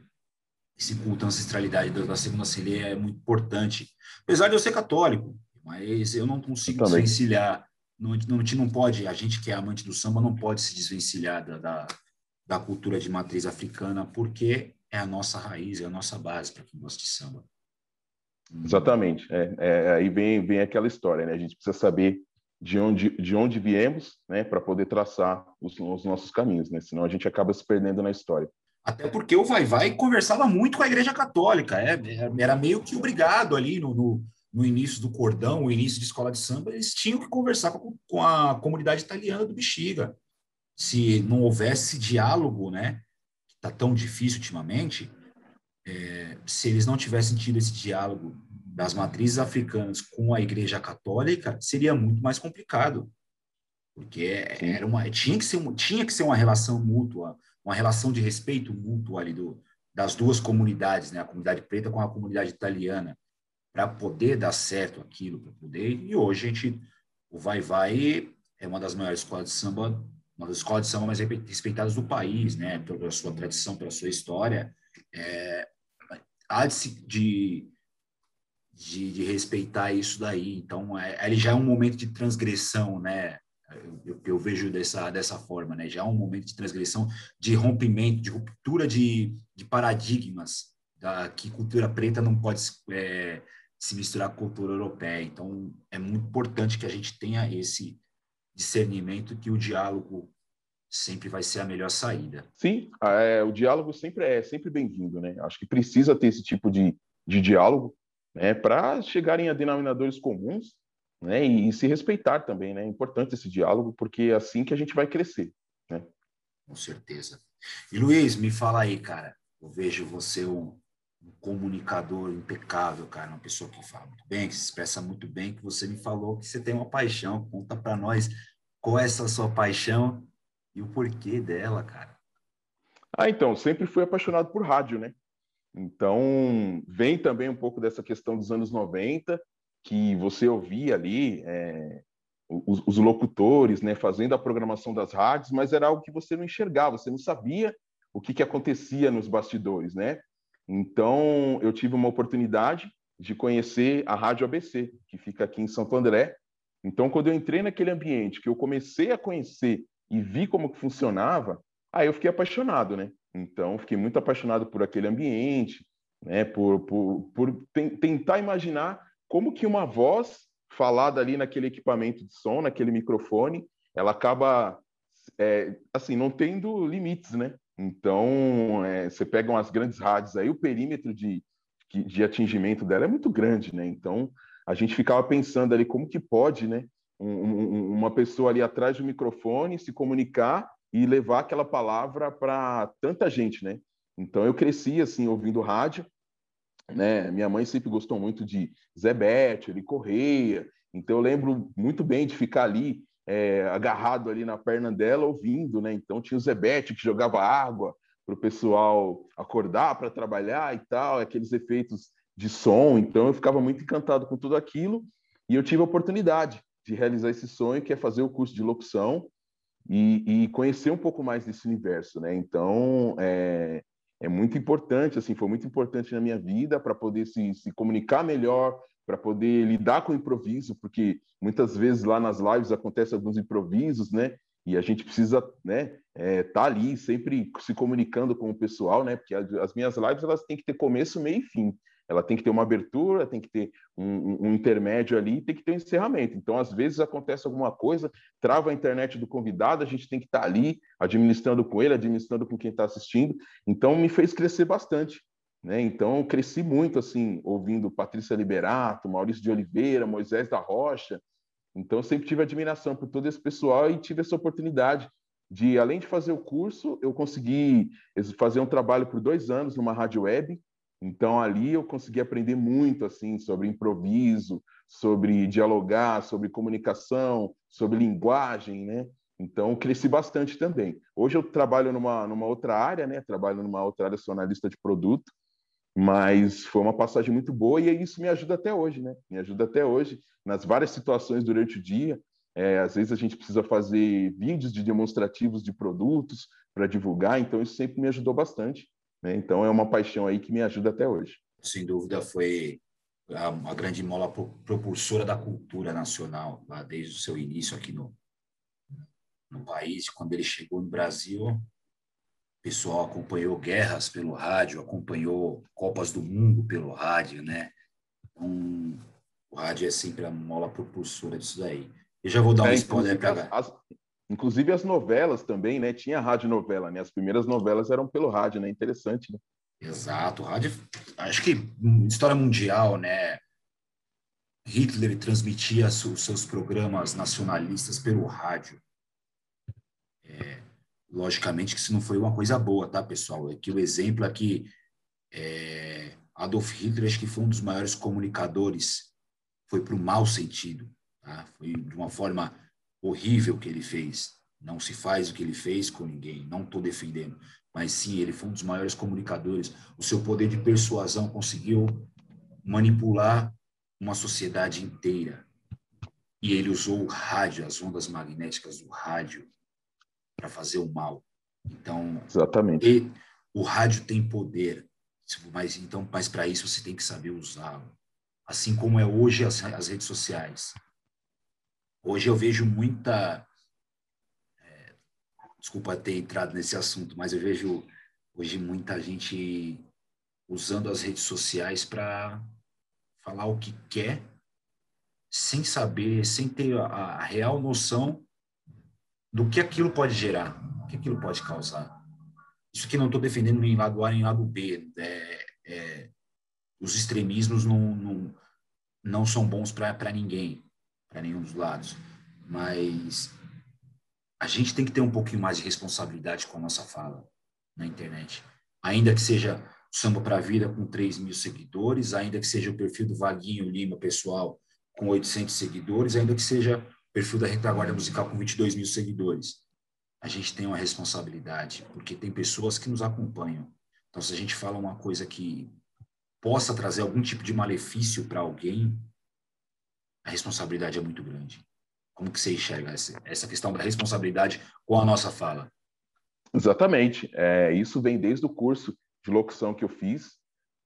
A: esse culto à ancestralidade da, da Segunda Celeia é muito importante. Apesar de eu ser católico, mas eu não consigo eu desvencilhar. Não, não, a gente não pode, a gente que é amante do samba, não pode se desvencilhar da, da, da cultura de matriz africana, porque é a nossa raiz, é a nossa base para quem gosta de samba.
B: Exatamente. É, é, aí vem, vem aquela história, né? A gente precisa saber de onde, de onde viemos, né, para poder traçar os, os, nossos caminhos, né? Senão a gente acaba se perdendo na história.
A: Até porque o Vai Vai conversava muito com a Igreja Católica, é, era meio que obrigado ali no, no, no início do cordão, o início de escola de samba, eles tinham que conversar com, com a comunidade italiana do Bexiga. Se não houvesse diálogo, né, que está tão difícil ultimamente, é, se eles não tivessem tido esse diálogo das matrizes africanas com a Igreja Católica, seria muito mais complicado, porque era uma tinha que ser tinha que ser uma relação mútua, uma relação de respeito mútuo ali do, das duas comunidades, né, a comunidade preta com a comunidade italiana, para poder dar certo aquilo, para poder. E hoje a gente o Vai Vai é uma das maiores escolas de samba, uma das escolas de samba mais respeitadas do país, né, pela sua tradição, pela sua história. É, há de, de, de, respeitar isso daí. Então, é, ele já é um momento de transgressão, né? Eu, eu, vejo dessa, dessa forma, né? Já é um momento de transgressão, de rompimento, de ruptura de, de paradigmas, da, que cultura preta não pode é, se misturar com cultura europeia. Então, é muito importante que a gente tenha esse discernimento que o diálogo sempre vai ser a melhor saída.
B: Sim, é, o diálogo sempre é sempre bem-vindo, né? Acho que precisa ter esse tipo de, de diálogo, né, para chegarem a denominadores comuns, né, e, e, se respeitar também, né? É importante esse diálogo porque é assim que a gente vai crescer, né?
A: Com certeza. E Luiz, me fala aí, cara. Eu vejo você um, um comunicador impecável, cara, uma pessoa que fala muito bem, que se expressa muito bem, que você me falou que você tem uma paixão. Conta para nós qual é essa sua paixão e o porquê dela, cara?
B: Ah, então, sempre fui apaixonado por rádio, né? Então, vem também um pouco dessa questão dos anos 90, que você ouvia ali é, os, os, locutores né, fazendo a programação das rádios, mas era algo que você não enxergava, você não sabia o que, que acontecia nos bastidores, né? Então, eu tive uma oportunidade de conhecer a Rádio ABC, que fica aqui em Santo André. Então, quando eu entrei naquele ambiente, que eu comecei a conhecer e vi como que funcionava, aí eu fiquei apaixonado, né? Então, fiquei muito apaixonado por aquele ambiente, né? Por, por, por tentar imaginar como que uma voz falada ali naquele equipamento de som, naquele microfone, ela acaba, é, assim, não tendo limites, né? Então, é, você pega umas grandes rádios aí, o perímetro de, de atingimento dela é muito grande, né? Então, a gente ficava pensando ali como que pode, né? um, uma pessoa ali atrás do microfone se comunicar e levar aquela palavra para tanta gente, né? Então eu cresci assim ouvindo rádio, né? Minha mãe sempre gostou muito de Zé Bétio, Correia, então eu lembro muito bem de ficar ali é, agarrado ali na perna dela ouvindo, né? Então tinha o Bétio que jogava água para o pessoal acordar para trabalhar e tal, aqueles efeitos de som. Então eu ficava muito encantado com tudo aquilo e eu tive a oportunidade de realizar esse sonho, que é fazer o curso de locução e, e conhecer um pouco mais desse universo, né? Então, é, é muito importante, assim, foi muito importante na minha vida para poder se, se comunicar melhor, para poder lidar com o improviso, porque muitas vezes lá nas lives acontecem alguns improvisos, né? E a gente precisa, né, é, tá ali sempre se comunicando com o pessoal, né? Porque as minhas lives elas têm que ter começo, meio e fim ela tem que ter uma abertura, tem que ter um, um, intermédio ali, tem que ter um encerramento. Então, às vezes acontece alguma coisa, trava a internet do convidado, a gente tem que estar tá ali administrando com ele, administrando com quem está assistindo. Então, me fez crescer bastante. Né? Então, cresci muito assim, ouvindo Patrícia Liberato, Maurício de Oliveira, Moisés da Rocha. Então, sempre tive admiração por todo esse pessoal e tive essa oportunidade de, além de fazer o curso, eu consegui fazer um trabalho por dois anos numa rádio web. Então, ali eu consegui aprender muito, assim, sobre improviso, sobre dialogar, sobre comunicação, sobre linguagem, né? Então, cresci bastante também. Hoje eu trabalho numa, numa outra área, né? Trabalho numa outra área, sou analista de produto, mas foi uma passagem muito boa e isso me ajuda até hoje, né? Me ajuda até hoje nas várias situações durante o dia. É, às vezes a gente precisa fazer vídeos de demonstrativos de produtos para divulgar, então isso sempre me ajudou bastante. Né? Então é uma paixão aí que me ajuda até hoje.
A: Sem dúvida foi a, grande mola propulsora da cultura nacional, lá desde o seu início aqui no, no país. Quando ele chegou no Brasil, pessoal acompanhou guerras pelo rádio, acompanhou Copas do Mundo pelo rádio, né? Então, o rádio é sempre a mola propulsora disso daí. Eu já vou dar um é, spoiler para
B: as, Inclusive as novelas também, né? Tinha rádio novela, né? As primeiras novelas eram pelo rádio, né? Interessante, né?
A: Exato, rádio, acho que história mundial, né? Hitler transmitia os seus programas nacionalistas pelo rádio. É, logicamente que isso não foi uma coisa boa, tá, pessoal? É que o exemplo aqui, é, Adolf Hitler, acho que foi um dos maiores comunicadores, foi para o mau sentido, tá? Foi de uma forma horrível que ele fez. Não se faz o que ele fez com ninguém, não estou defendendo. Mas sim, ele foi um dos maiores comunicadores. O seu poder de persuasão conseguiu manipular uma sociedade inteira. E ele usou o rádio, as ondas magnéticas do rádio, para fazer o mal. Então,
B: exatamente.
A: O rádio tem poder, mas então, mas para isso você tem que saber usá-lo. Assim como é hoje as, as redes sociais. Hoje eu vejo muita. É, desculpa ter entrado nesse assunto, mas eu vejo hoje muita gente usando as redes sociais para falar o que quer, sem saber, sem ter a, a, real noção do que aquilo pode gerar, o que aquilo pode causar. Isso que não estou defendendo em lado A nem em lado B. É, é, os extremismos não, não, não são bons para ninguém para nenhum dos lados, mas a gente tem que ter um pouquinho mais de responsabilidade com a nossa fala na internet. Ainda que seja Samba para a Vida com 3 mil seguidores, ainda que seja o perfil do Vaguinho Lima pessoal com 800 seguidores, ainda que seja perfil da Retaguarda Musical com 22 mil seguidores. A gente tem uma responsabilidade, porque tem pessoas que nos acompanham. Então, se a gente fala uma coisa que possa trazer algum tipo de malefício para alguém, a responsabilidade é muito grande. Como que você enxerga essa, questão da responsabilidade com a nossa fala?
B: Exatamente. É, isso vem desde o curso de locução que eu fiz,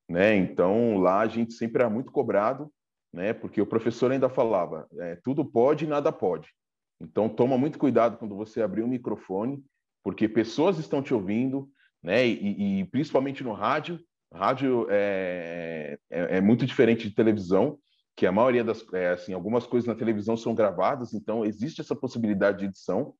B: né? Então lá a gente sempre era muito cobrado, né? Porque o professor ainda falava, é, tudo pode e nada pode. Então toma muito cuidado quando você abrir o microfone, porque pessoas estão te ouvindo, né? E, e principalmente no rádio, rádio é, é, é muito diferente de televisão que a maioria das, é, assim, algumas coisas na televisão são gravadas, então existe essa possibilidade de edição,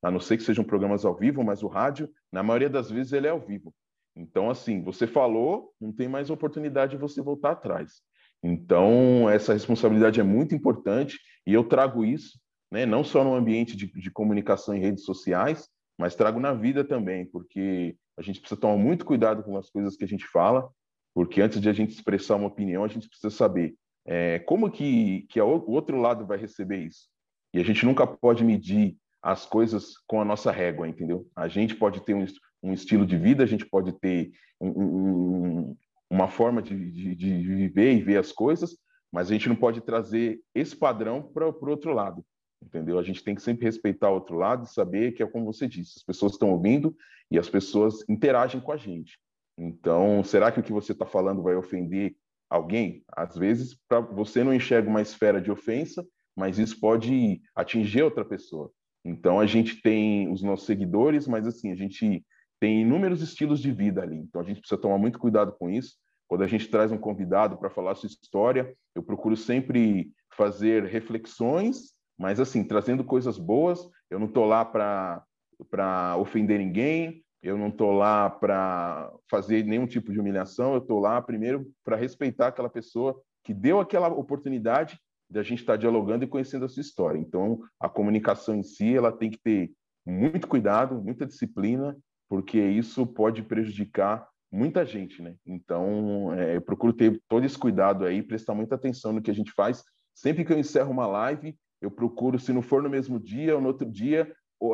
B: a não ser que sejam programas ao vivo, mas o rádio, na maioria das vezes, ele é ao vivo. Então, assim, você falou, não tem mais oportunidade de você voltar atrás. Então, essa responsabilidade é muito importante e eu trago isso, né, não só no ambiente de, de comunicação em redes sociais, mas trago na vida também, porque a gente precisa tomar muito cuidado com as coisas que a gente fala, porque antes de a gente expressar uma opinião, a gente precisa saber é, como que, que o outro lado vai receber isso? E a gente nunca pode medir as coisas com a nossa régua, entendeu? A gente pode ter um, um estilo de vida, a gente pode ter um, uma forma de, de, de, viver e ver as coisas, mas a gente não pode trazer esse padrão para o outro lado, entendeu? A gente tem que sempre respeitar o outro lado e saber que é como você disse, as pessoas estão ouvindo e as pessoas interagem com a gente. Então, será que o que você está falando vai ofender alguém, às vezes para você não enxerga uma esfera de ofensa, mas isso pode atingir outra pessoa. Então a gente tem os nossos seguidores, mas assim, a gente tem inúmeros estilos de vida ali. Então a gente precisa tomar muito cuidado com isso. Quando a gente traz um convidado para falar sua história, eu procuro sempre fazer reflexões, mas assim, trazendo coisas boas. Eu não estou lá para ofender ninguém, eu não estou lá para fazer nenhum tipo de humilhação, eu estou lá primeiro para respeitar aquela pessoa que deu aquela oportunidade da gente estar tá dialogando e conhecendo a sua história. Então, a comunicação em si, ela tem que ter muito cuidado, muita disciplina, porque isso pode prejudicar muita gente, né? Então, é, eu procuro ter todo esse cuidado aí, prestar muita atenção no que a gente faz. Sempre que eu encerro uma live, eu procuro, se não for no mesmo dia ou no outro dia,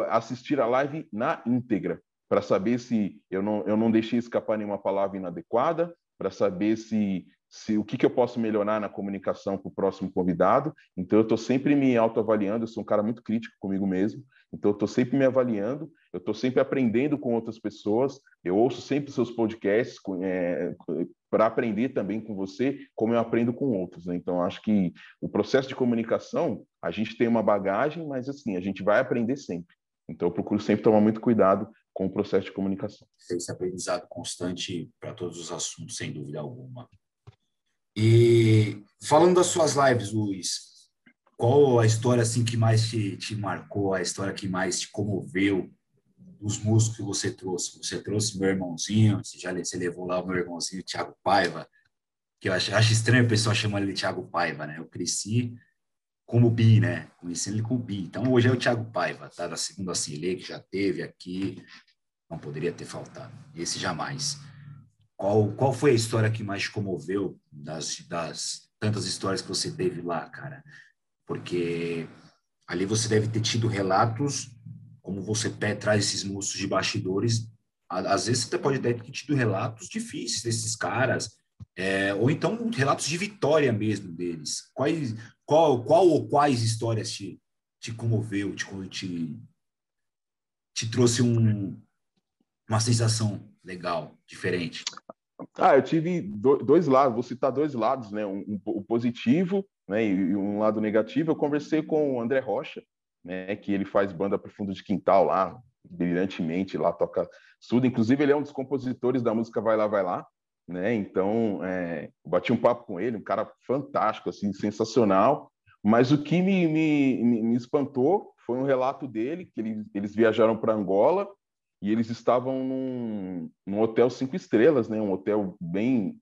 B: assistir a live na íntegra, para saber se eu não, eu não deixei escapar nenhuma palavra inadequada, para saber se se o que, que eu posso melhorar na comunicação para o próximo convidado. Então, eu estou sempre me autoavaliando, eu sou um cara muito crítico comigo mesmo, então eu estou sempre me avaliando, eu estou sempre aprendendo com outras pessoas, eu ouço sempre seus podcasts é, para aprender também com você, como eu aprendo com outros. Né? Então, acho que o processo de comunicação, a gente tem uma bagagem, mas assim, a gente vai aprender sempre. Então, eu procuro sempre tomar muito cuidado com o processo de comunicação.
A: Esse aprendizado constante para todos os assuntos, sem dúvida alguma. E falando das suas lives, Luiz, qual a história assim que mais te, te marcou, a história que mais te comoveu dos músicos que você trouxe? Você trouxe meu irmãozinho, você já você levou lá o meu irmãozinho, Thiago Paiva, que eu acho, acho estranho o pessoal chamar ele Thiago Paiva, né? Eu cresci como Bi, né? Conheci ele como Bi. Então hoje é o Thiago Paiva, tá? Da segunda Cile, que já teve aqui, não poderia ter faltado. Esse jamais. Qual, qual foi a história que mais te comoveu das, das tantas histórias que você teve lá, cara? Porque ali você deve ter tido relatos, como você traz esses monstros de bastidores, às vezes você pode ter tido relatos difíceis desses caras, é, ou então relatos de vitória mesmo deles. Quais, qual, qual ou quais histórias te, te comoveu, te, te, te trouxe um, uma sensação legal, diferente?
B: Ah, eu tive dois lados, vou citar dois lados, né? Um, um, o positivo né? e um lado negativo. Eu conversei com o André Rocha, né? que ele faz banda para fundo de quintal lá, brilhantemente, lá toca tudo. Inclusive, ele é um dos compositores da música Vai Lá, Vai Lá. Né? Então, é, bati um papo com ele, um cara fantástico, assim, sensacional. Mas o que me, me, me espantou foi um relato dele, que ele, eles viajaram para Angola e eles estavam num, num, hotel cinco estrelas, né? Um hotel bem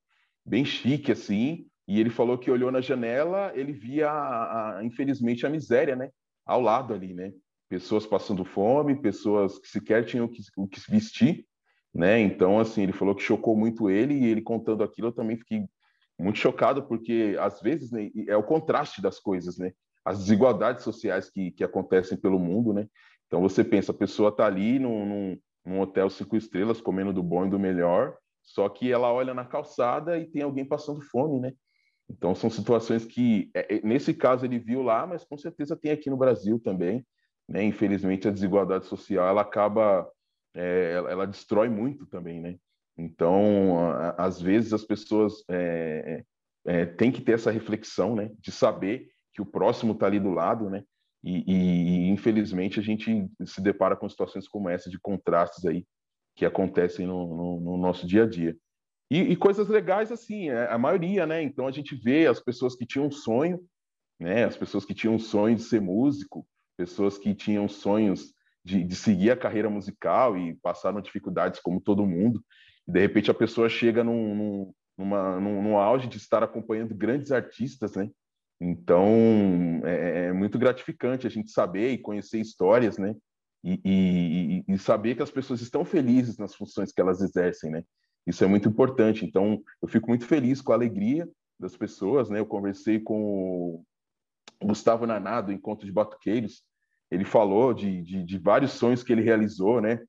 B: bem chique assim. E ele falou que olhou na janela, ele via, a, a, infelizmente, a miséria, né? Ao lado ali, né? Pessoas passando fome, pessoas que sequer tinham o que, o que vestir, né? Então, assim, ele falou que chocou muito ele e ele contando aquilo, eu também fiquei muito chocado porque às vezes né, é o contraste das coisas, né? As desigualdades sociais que, que acontecem pelo mundo, né? Então você pensa, a pessoa está ali num, num, num hotel cinco estrelas, comendo do bom e do melhor, só que ela olha na calçada e tem alguém passando fome, né? Então são situações que, é, é, nesse caso ele viu lá, mas com certeza tem aqui no Brasil também, né? Infelizmente a desigualdade social ela acaba, é, ela, ela, destrói muito também, né? Então a, às vezes as pessoas é, é, é, têm que ter essa reflexão, né? De saber que o próximo está ali do lado, né? E, e, infelizmente a gente se depara com situações como essa de contrastes aí que acontecem no, no, no nosso dia a dia. E, e, coisas legais assim, é, a maioria, né? Então a gente vê as pessoas que tinham um sonho, né? As pessoas que tinham um sonho de ser músico, pessoas que tinham sonhos de, de seguir a carreira musical e passaram dificuldades como todo mundo. E de repente a pessoa chega num, num, numa, num, num auge de estar acompanhando grandes artistas, né? Então, é, é, muito gratificante a gente saber e conhecer histórias, né? E, e, e, saber que as pessoas estão felizes nas funções que elas exercem, né? Isso é muito importante. Então, eu fico muito feliz com a alegria das pessoas, né? Eu conversei com o Gustavo Naná, do Encontro de Batuqueiros. Ele falou de, de, de vários sonhos que ele realizou, né?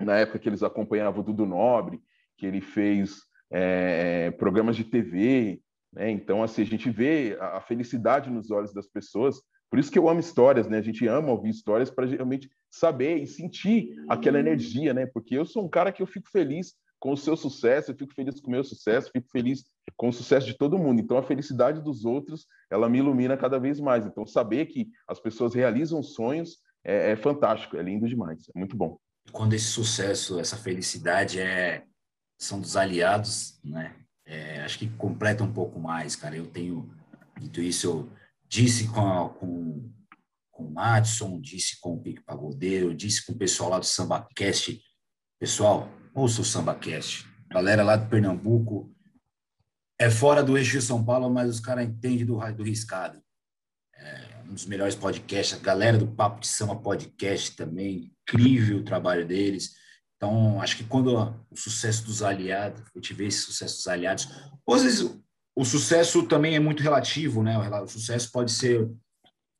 B: Na época que eles acompanhavam o Dudu Nobre, que ele fez é, programas de TV, né? Então, assim, a gente vê a felicidade nos olhos das pessoas. Por isso que eu amo histórias, né? A gente ama ouvir histórias para realmente saber e sentir aquela energia, né? Porque eu sou um cara que eu fico feliz com o seu sucesso, eu fico feliz com o meu sucesso, fico feliz com o sucesso de todo mundo. Então, a felicidade dos outros, ela me ilumina cada vez mais. Então, saber que as pessoas realizam sonhos é, é fantástico, é lindo demais, é muito bom.
A: Quando esse sucesso, essa felicidade é são dos aliados, né? é, acho que completa um pouco mais, cara. Eu tenho dito isso, eu disse com, a, com, com o Madison, disse com o Pique Pagodeiro, disse com o pessoal lá do SambaCast. Pessoal, ouça o SambaCast. Galera lá do Pernambuco, é fora do eixo de São Paulo, mas os caras entendem do, do riscado. é, um dos melhores podcasts, a galera do Papo de Samba Podcast também, incrível o trabalho deles. Então, acho que quando o sucesso dos aliados, gente vê esse sucesso dos aliados, às vezes o sucesso também é muito relativo, né? O sucesso pode ser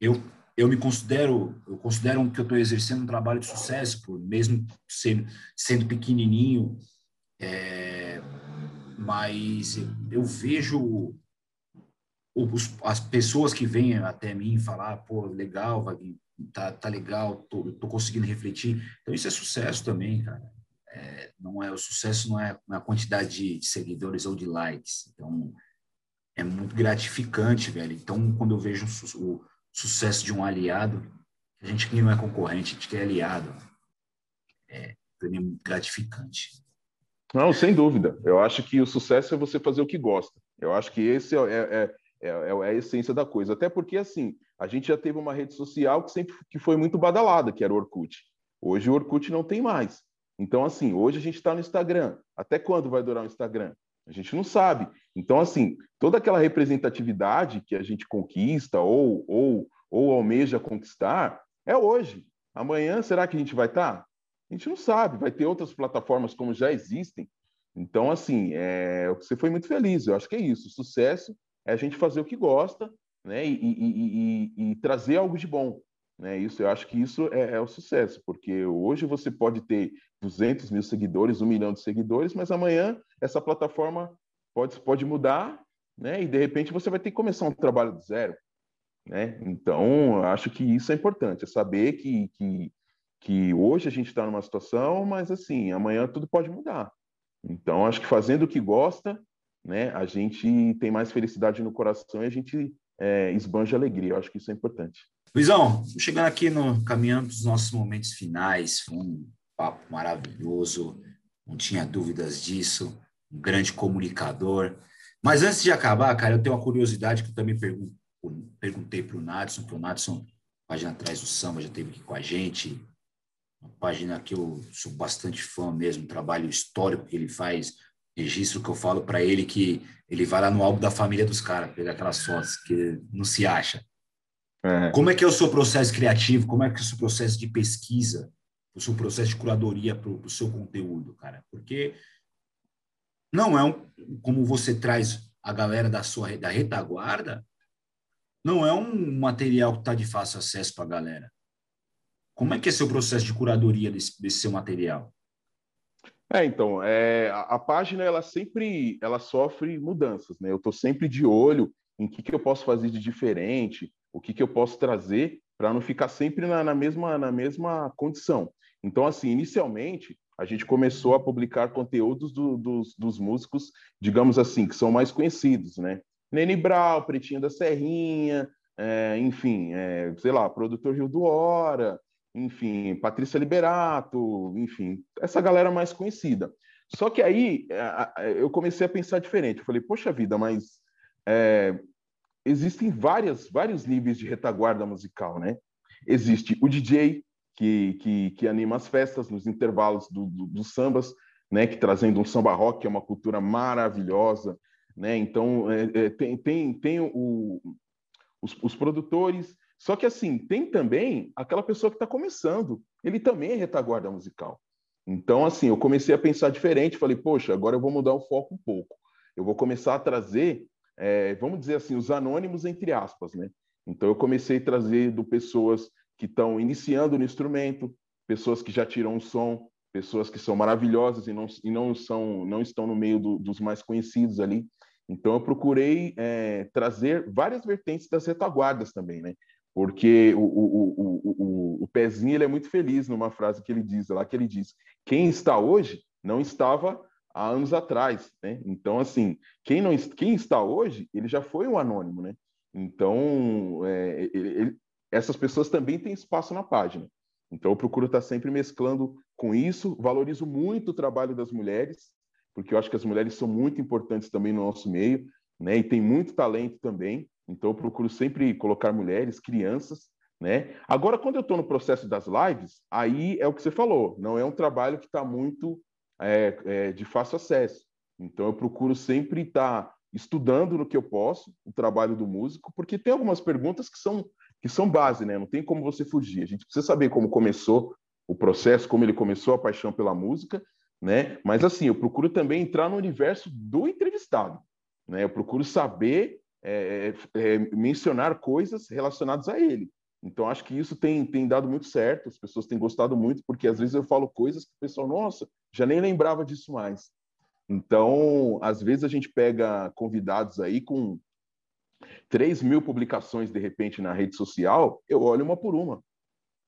A: eu eu me considero eu considero que eu estou exercendo um trabalho de sucesso, por mesmo sendo, sendo pequenininho, é, mas eu vejo os, as pessoas que vêm até mim falar, pô, legal, Vaguinho, tá, tá legal, tô, tô conseguindo refletir. Então isso é sucesso também, cara. É, não é o sucesso não é na quantidade de, de seguidores ou de likes. Então é muito gratificante, velho. Então quando eu vejo o, sucesso de um aliado, a gente que não é concorrente, a gente que é aliado, é, para mim é gratificante.
B: Não, sem dúvida. Eu acho que o sucesso é você fazer o que gosta. Eu acho que esse é, é, é, é, a essência da coisa. Até porque, assim, a gente já teve uma rede social que sempre que foi muito badalada, que era o Orkut. Hoje o Orkut não tem mais. Então, assim, hoje a gente está no Instagram. Até quando vai durar o Instagram? A gente não sabe. Então, assim, toda aquela representatividade que a gente conquista ou, ou, ou almeja conquistar é hoje. Amanhã, será que a gente vai estar? Tá? A gente não sabe. Vai ter outras plataformas como já existem. Então, assim, é, você foi muito feliz. Eu acho que é isso. O sucesso é a gente fazer o que gosta né? e, e, e, e trazer algo de bom. Né? Isso, eu acho que isso é, é, o sucesso, porque hoje você pode ter 200 mil seguidores, um milhão de seguidores, mas amanhã essa plataforma pode, pode mudar, né? E de repente você vai ter que começar um trabalho do zero, né? Então, acho que isso é importante, é saber que, que, que hoje a gente está numa situação, mas assim, amanhã tudo pode mudar. Então, acho que fazendo o que gosta, né? A gente tem mais felicidade no coração e a gente é, esbanja alegria. Eu acho que isso é importante.
A: Luizão, chegando aqui no caminhando dos nossos momentos finais, foi um papo maravilhoso, não tinha dúvidas disso, um grande comunicador. Mas antes de acabar, cara, eu tenho uma curiosidade que eu também perguntei para o Nadson, que o Nadson, página atrás do samba, já esteve aqui com a gente, uma página que eu sou bastante fã mesmo, trabalho histórico que ele faz, registro que eu falo para ele que ele vai lá no álbum da família dos caras, pegar aquelas fotos que não se acha. É. Como é que é o seu processo criativo? Como é que é o seu processo de pesquisa? O seu processo de curadoria para o seu conteúdo, cara? Porque não é um, como você traz a galera da sua da retaguarda, não é um material que está de fácil acesso para a galera. Como é que é seu processo de curadoria desse, desse seu material?
B: É, então, é, a, a, página ela sempre ela sofre mudanças, né? Eu estou sempre de olho em que, que eu posso fazer de diferente, o que, que eu posso trazer para não ficar sempre na, na, mesma, na mesma condição. Então, assim, inicialmente, a gente começou a publicar conteúdos do, dos, dos músicos, digamos assim, que são mais conhecidos, né? Nene Brau, Pretinho da Serrinha, é, enfim, é, sei lá, Produtor Rio do Hora, enfim, Patrícia Liberato, enfim, essa galera mais conhecida. Só que aí eu comecei a pensar diferente. Eu falei, poxa vida, mas é, existem várias, vários níveis de retaguarda musical, né? Existe o DJ, que, que, que anima as festas nos intervalos do, do, dos sambas, né? Que trazendo um samba rock, que é uma cultura maravilhosa, né? Então, é, é, tem, tem, tem o, os, os produtores, só que, assim, tem também aquela pessoa que está começando, ele também é retaguarda musical. Então, assim, eu comecei a pensar diferente, falei, poxa, agora eu vou mudar o foco um pouco. Eu vou começar a trazer é, vamos dizer assim, os anônimos entre aspas, né? Então eu comecei a trazer do pessoas que estão iniciando no instrumento, pessoas que já tiram um som, pessoas que são maravilhosas e não, e não são não estão no meio do, dos mais conhecidos ali. Então eu procurei é, trazer várias vertentes das retaguardas também, né? Porque o, o, o, o, o Pezinho ele é muito feliz numa frase que ele diz lá que ele diz: quem está hoje não estava há anos atrás, né? Então, assim, quem não quem está hoje, ele já foi um anônimo, né? Então, é, ele, ele, essas pessoas também têm espaço na página. Então, eu procuro estar sempre mesclando com isso. Valorizo muito o trabalho das mulheres, porque eu acho que as mulheres são muito importantes também no nosso meio, né? E tem muito talento também. Então, eu procuro sempre colocar mulheres, crianças, né? Agora, quando eu estou no processo das lives, aí é o que você falou. Não é um trabalho que está muito é, é, de fácil acesso. Então, eu procuro sempre estar estudando no que eu posso o trabalho do músico, porque tem algumas perguntas que são que são base, né? Não tem como você fugir. A gente precisa saber como começou o processo, como ele começou a paixão pela música, né? Mas assim, eu procuro também entrar no universo do entrevistado, né? Eu procuro saber é, é, é mencionar coisas relacionadas a ele. Então, acho que isso tem, tem dado muito certo, as pessoas têm gostado muito, porque às vezes eu falo coisas que o pessoal, nossa, já nem lembrava disso mais. Então, às vezes a gente pega convidados aí com 3 mil publicações, de repente, na rede social, eu olho uma por uma.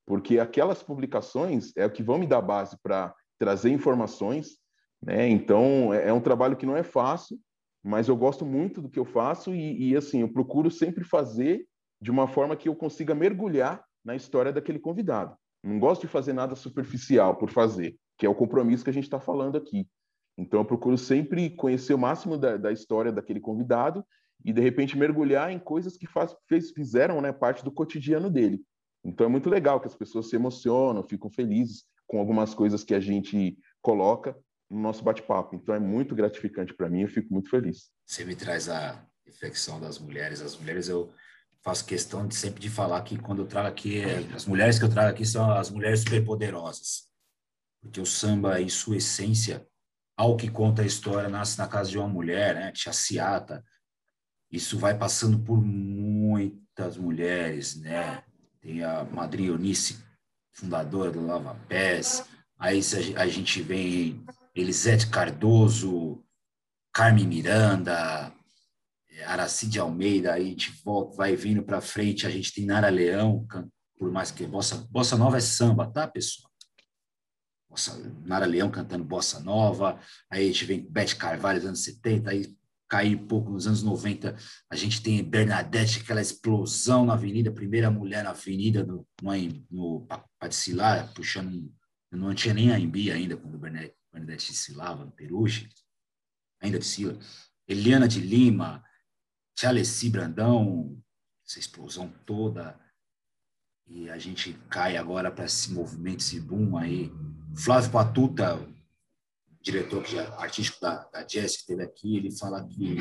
B: Porque aquelas publicações é o que vão me dar base para trazer informações, né? Então, é, é um trabalho que não é fácil, mas eu gosto muito do que eu faço e, e assim, eu procuro sempre fazer de uma forma que eu consiga mergulhar na história daquele convidado. Não gosto de fazer nada superficial por fazer, que é o compromisso que a gente está falando aqui. Então, eu procuro sempre conhecer o máximo da, da, história daquele convidado e, de repente, mergulhar em coisas que faz, fez, fizeram né, parte do cotidiano dele. Então, é muito legal que as pessoas se emocionam, ficam felizes com algumas coisas que a gente coloca no nosso bate-papo. Então, é muito gratificante para mim, eu fico muito feliz.
A: Você me traz a reflexão das mulheres. As mulheres, eu faço questão de sempre de falar que quando eu trago aqui, as mulheres que eu trago aqui são as mulheres superpoderosas. Porque o samba, em sua essência, ao que conta a história, nasce na casa de uma mulher, né? Chaciata. Isso vai passando por muitas mulheres, né? Tem a Madrinha Eunice, fundadora do Lava Pés. Aí a gente vem Elisete Cardoso, Carmen Miranda, Aracide Almeida, aí a gente volta, vai vindo para frente, a gente tem Nara Leão, por mais que bossa, bossa nova é samba, tá, pessoal? Bossa, Nara Leão cantando bossa nova, aí a gente vem Beth Carvalho, anos 70, aí cair um pouco nos anos 90, a gente tem Bernadette, aquela explosão na avenida, primeira mulher na avenida, no, no, no Padicilar, puxando, não tinha nem a Embi ainda, quando Bernadette, Bernadette desfilava, no Peruche, ainda desfila. Eliana de Lima, Tchalessi Brandão, essa explosão toda, e a gente cai agora para esse movimento, esse boom aí. Flávio Patuta, diretor artístico da, da Jazz, que esteve aqui, ele fala que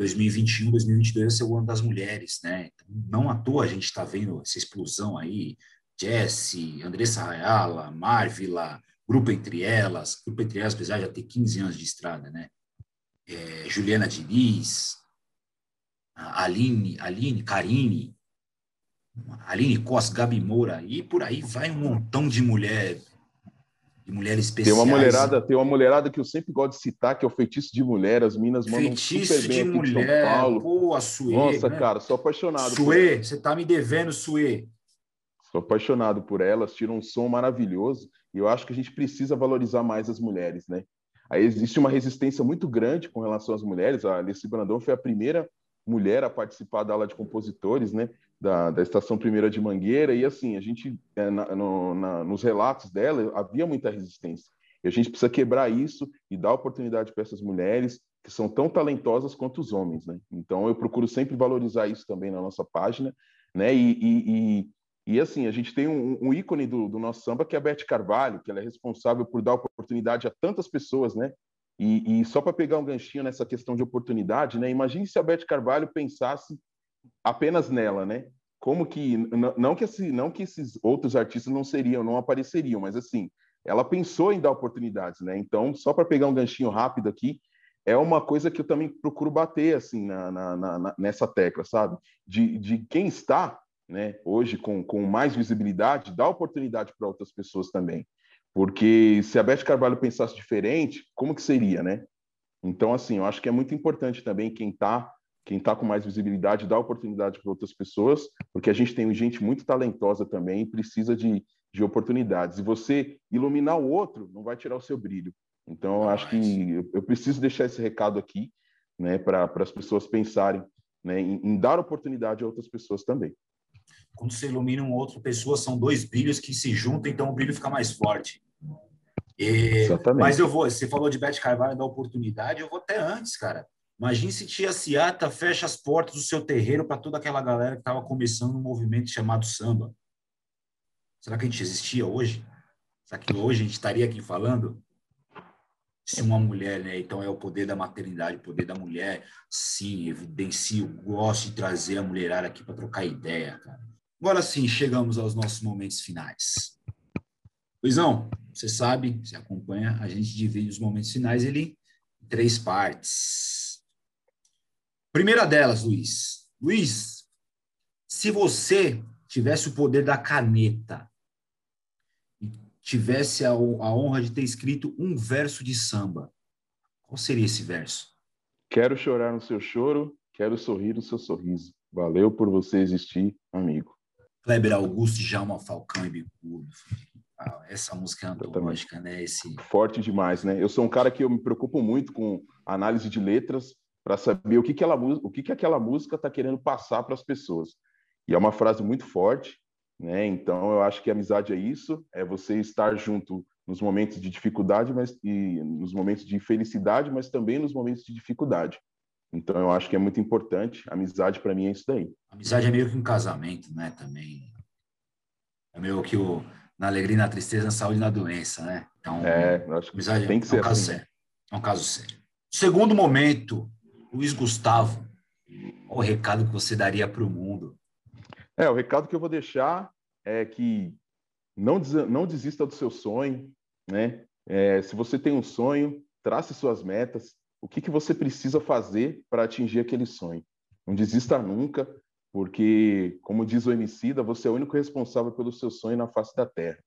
A: 2021, 2022 vai ser o ano das mulheres, né? Então, não à toa a gente está vendo essa explosão aí, Jesse, Andressa Rayala, Marvila, Grupo Entre Elas, Grupo Entre Elas, apesar de já ter 15 anos de estrada, né? É, Juliana Diniz, Aline, Aline, Karine, Aline Costa, Gabi Moura, e por aí vai um montão de mulher, de mulheres especiais.
B: Tem uma mulherada, tem uma mulherada que eu sempre gosto de citar, que é o Feitiço de Mulher, as minas mandam
A: Feitiço super bem de mulher, São Paulo. Pô, a Suê,
B: Nossa, né? cara, sou apaixonado.
A: Suê, você tá me devendo, Suê.
B: Sou apaixonado por elas, tiram um som maravilhoso, e eu acho que a gente precisa valorizar mais as mulheres, né? Aí existe uma resistência muito grande com relação às mulheres. A Alice Brandão foi a primeira mulher a participar da aula de compositores, né, da, da Estação Primeira de Mangueira, e assim, a gente, é, na, no, na, nos relatos dela, havia muita resistência. E a gente precisa quebrar isso e dar oportunidade para essas mulheres que são tão talentosas quanto os homens, né? Então, eu procuro sempre valorizar isso também na nossa página, né? E, e, e, e assim, a gente tem um, um ícone do, do, nosso samba que é a Beth Carvalho, que ela é responsável por dar oportunidade a tantas pessoas, né? E, e só para pegar um ganchinho nessa questão de oportunidade, né? Imagine se a Beth Carvalho pensasse apenas nela, né? Como que não que esse, não que esses outros artistas não seriam, não apareceriam, mas assim, ela pensou em dar oportunidades, né? Então, só para pegar um ganchinho rápido aqui, é uma coisa que eu também procuro bater assim na, na, na, nessa tecla, sabe? De, de quem está, né? Hoje com, com mais visibilidade, dá oportunidade para outras pessoas também. Porque se a Beth Carvalho pensasse diferente, como que seria, né? Então, assim, eu acho que é muito importante também quem está quem tá com mais visibilidade dar oportunidade para outras pessoas, porque a gente tem gente muito talentosa também e precisa de, de oportunidades. E você iluminar o outro não vai tirar o seu brilho. Então, eu acho que eu, eu preciso deixar esse recado aqui, né, para as pessoas pensarem né, em, em dar oportunidade a outras pessoas também
A: quando você ilumina uma outra pessoa, são dois brilhos que se juntam, então o brilho fica mais forte. E, mas eu vou, você falou de Beth Carvalho da oportunidade, eu vou até antes, cara. Imagine se Tia Ciata fecha as portas do seu terreiro para toda aquela galera que estava começando um movimento chamado samba. Será que a gente existia hoje? Será que hoje a gente estaria aqui falando? Se uma mulher, né? Então é o poder da maternidade, o poder da mulher. Sim, evidencio, gosto de trazer a mulherada aqui para trocar ideia, cara. Agora sim, chegamos aos nossos momentos finais. Luizão, você sabe, você acompanha, a gente divide os momentos finais ele em três partes. Primeira delas, Luiz. Luiz, se você tivesse o poder da caneta tivesse a, a honra de ter escrito um verso de samba, qual seria esse verso?
B: Quero chorar no seu choro, quero sorrir no seu sorriso. Valeu por você existir, amigo.
A: Kleber Augusto, Jalma Falcão e Bicudo. Essa música é antológica, né? Esse...
B: Forte demais, né? Eu sou um cara que eu me preocupo muito com análise de letras para saber o que, que, ela, o que, que aquela música está querendo passar para as pessoas. E é uma frase muito forte, né? Então eu acho que amizade é isso, é você estar junto nos momentos de dificuldade, mas e nos momentos de felicidade, mas também nos momentos de dificuldade. Então eu acho que é muito importante. Amizade para mim é isso daí.
A: Amizade é meio que um casamento, né? Também é meio que o na alegria, na tristeza, na saúde na doença, né? Então,
B: é, acho que amizade tem que é um ser
A: caso assim. sério. É um caso sério. Segundo momento, Luiz Gustavo, qual o recado que você daria para o mundo?
B: É, o recado que eu vou deixar é que não, não desista do seu sonho, né? É, se você tem um sonho, trace suas metas. O que, que você precisa fazer para atingir aquele sonho? Não desista nunca porque, como diz o Emicida, você é o único responsável pelo seu sonho na face da Terra.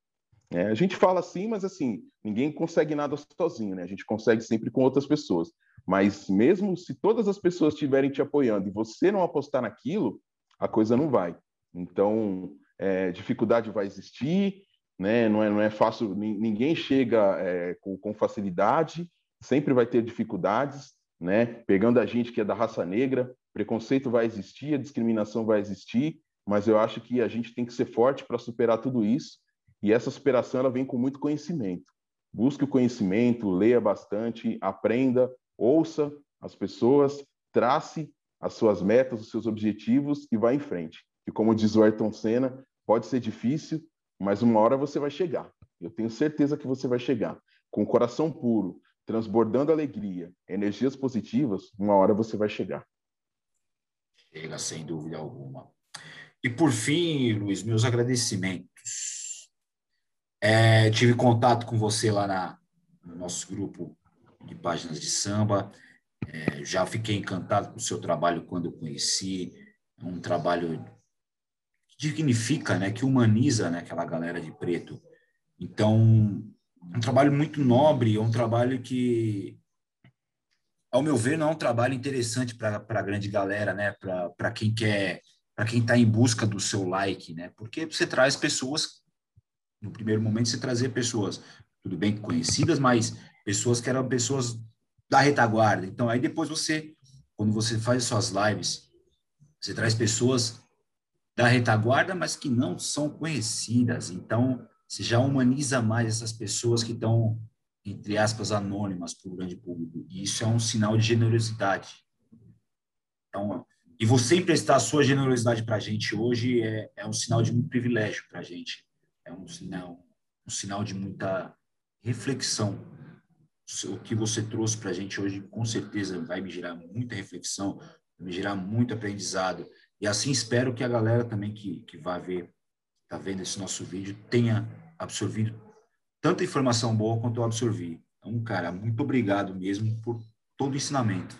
B: É, a gente fala assim, mas assim, ninguém consegue nada sozinho, né? A gente consegue sempre com outras pessoas. Mas mesmo se todas as pessoas estiverem te apoiando e você não apostar naquilo, a coisa não vai. Então, é, dificuldade vai existir, né? Não é, não é fácil, ninguém chega é, com, com facilidade, sempre vai ter dificuldades, né? Pegando a gente que é da raça negra, preconceito vai existir, a discriminação vai existir, mas eu acho que a gente tem que ser forte para superar tudo isso. E essa superação ela vem com muito conhecimento. Busque o conhecimento, leia bastante, aprenda, ouça as pessoas, trace as suas metas, os seus objetivos e vá em frente. E como diz o Ayrton Senna, pode ser difícil, mas uma hora você vai chegar. Eu tenho certeza que você vai chegar. Com o coração puro, transbordando alegria, energias positivas, uma hora você vai chegar.
A: Chega, sem dúvida alguma. E por fim, Luiz, meus agradecimentos. É, tive contato com você lá na, no nosso grupo de páginas de samba. É, já fiquei encantado com o seu trabalho quando conheci. É um trabalho que dignifica, né, que humaniza né, aquela galera de preto. Então, um trabalho muito nobre, é um trabalho que ao meu ver, não é um trabalho interessante para a grande galera, né? Para quem quer, para quem está em busca do seu like, né? Porque você traz pessoas, no primeiro momento, você trazer pessoas, tudo bem conhecidas, mas pessoas que eram pessoas da retaguarda. Então, aí depois você, quando você faz suas lives, você traz pessoas da retaguarda, mas que não são conhecidas. Então, você já humaniza mais essas pessoas que estão entre aspas, anônimas para o grande público. E isso é um sinal de generosidade. Então, e você emprestar a sua generosidade para a gente hoje é, é um sinal de muito privilégio para a gente. É um sinal, um sinal de muita reflexão. O que você trouxe para a gente hoje, com certeza, vai me gerar muita reflexão, vai me gerar muito aprendizado. E assim espero que a galera também que, que vai ver, está vendo esse nosso vídeo, tenha absorvido tanta informação boa quanto eu absorvi. Então, cara, muito obrigado mesmo por todo o ensinamento.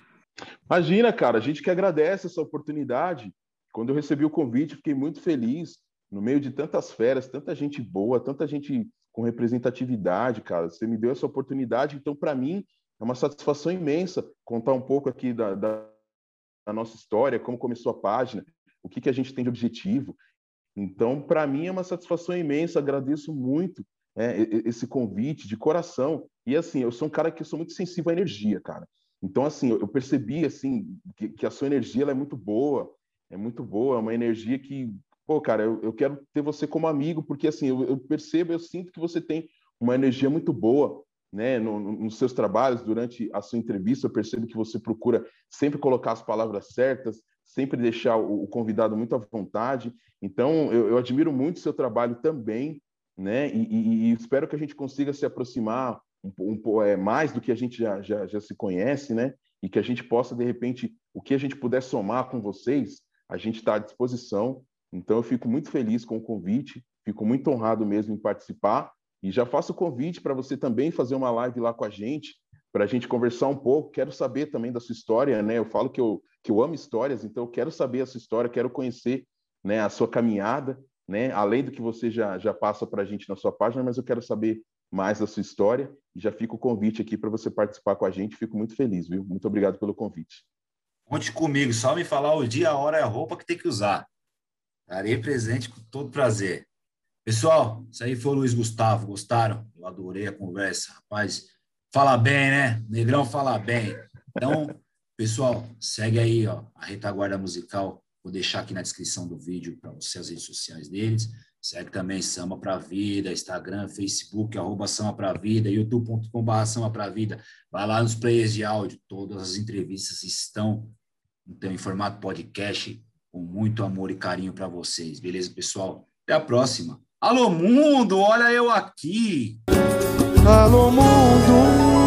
B: Imagina, cara, a gente que agradece essa oportunidade. Quando eu recebi o convite, fiquei muito feliz. No meio de tantas feras, tanta gente boa, tanta gente com representatividade, cara. Você me deu essa oportunidade, então, para mim, é uma satisfação imensa contar um pouco aqui da, da, da nossa história, como começou a página, o que, que a gente tem de objetivo. Então, para mim, é uma satisfação imensa. Agradeço muito é, esse convite de coração. E assim, eu sou um cara que sou muito sensível à energia, cara. Então, assim, eu percebi assim que, que a sua energia é muito boa, é muito boa, é uma energia que, pô, cara, eu, eu quero ter você como amigo, porque assim, eu, eu, percebo, eu sinto que você tem uma energia muito boa, né, no, no, nos seus trabalhos, durante a sua entrevista, eu percebo que você procura sempre colocar as palavras certas, sempre deixar o, convidado muito à vontade. Então, eu, eu admiro muito o seu trabalho também, né? E, e, e, espero que a gente consiga se aproximar um, um, é, mais do que a gente já, já, já se conhece, né? E que a gente possa, de repente, o que a gente puder somar com vocês, a gente está à disposição. Então, eu fico muito feliz com o convite, fico muito honrado mesmo em participar. E já faço o convite para você também fazer uma live lá com a gente, para a gente conversar um pouco. Quero saber também da sua história, né? Eu falo que eu, que eu amo histórias, então eu quero saber a sua história, quero conhecer né, a sua caminhada, né? Além do que você já, já passa para a gente na sua página, mas eu quero saber mais da sua história já fica o convite aqui para você participar com a gente. Fico muito feliz, viu? Muito obrigado pelo convite.
A: Conte comigo, só me falar o dia, a hora e a roupa que tem que usar. Estarei presente com todo prazer. Pessoal, isso aí foi o Luiz Gustavo. Gostaram? Eu adorei a conversa. Rapaz, fala bem, né? Negrão fala bem. Então, pessoal, segue aí ó, a retaguarda musical. Vou deixar aqui na descrição do vídeo para você as redes sociais deles. Segue também Samba Pra Vida, Instagram, Facebook, arroba Samba Pra Vida, youtube.com.br Samba Pra Vida. Vai lá nos players de áudio. Todas as entrevistas estão então, em formato podcast, com muito amor e carinho para vocês. Beleza, pessoal? Até a próxima. Alô, mundo, olha eu aqui. Alô, mundo.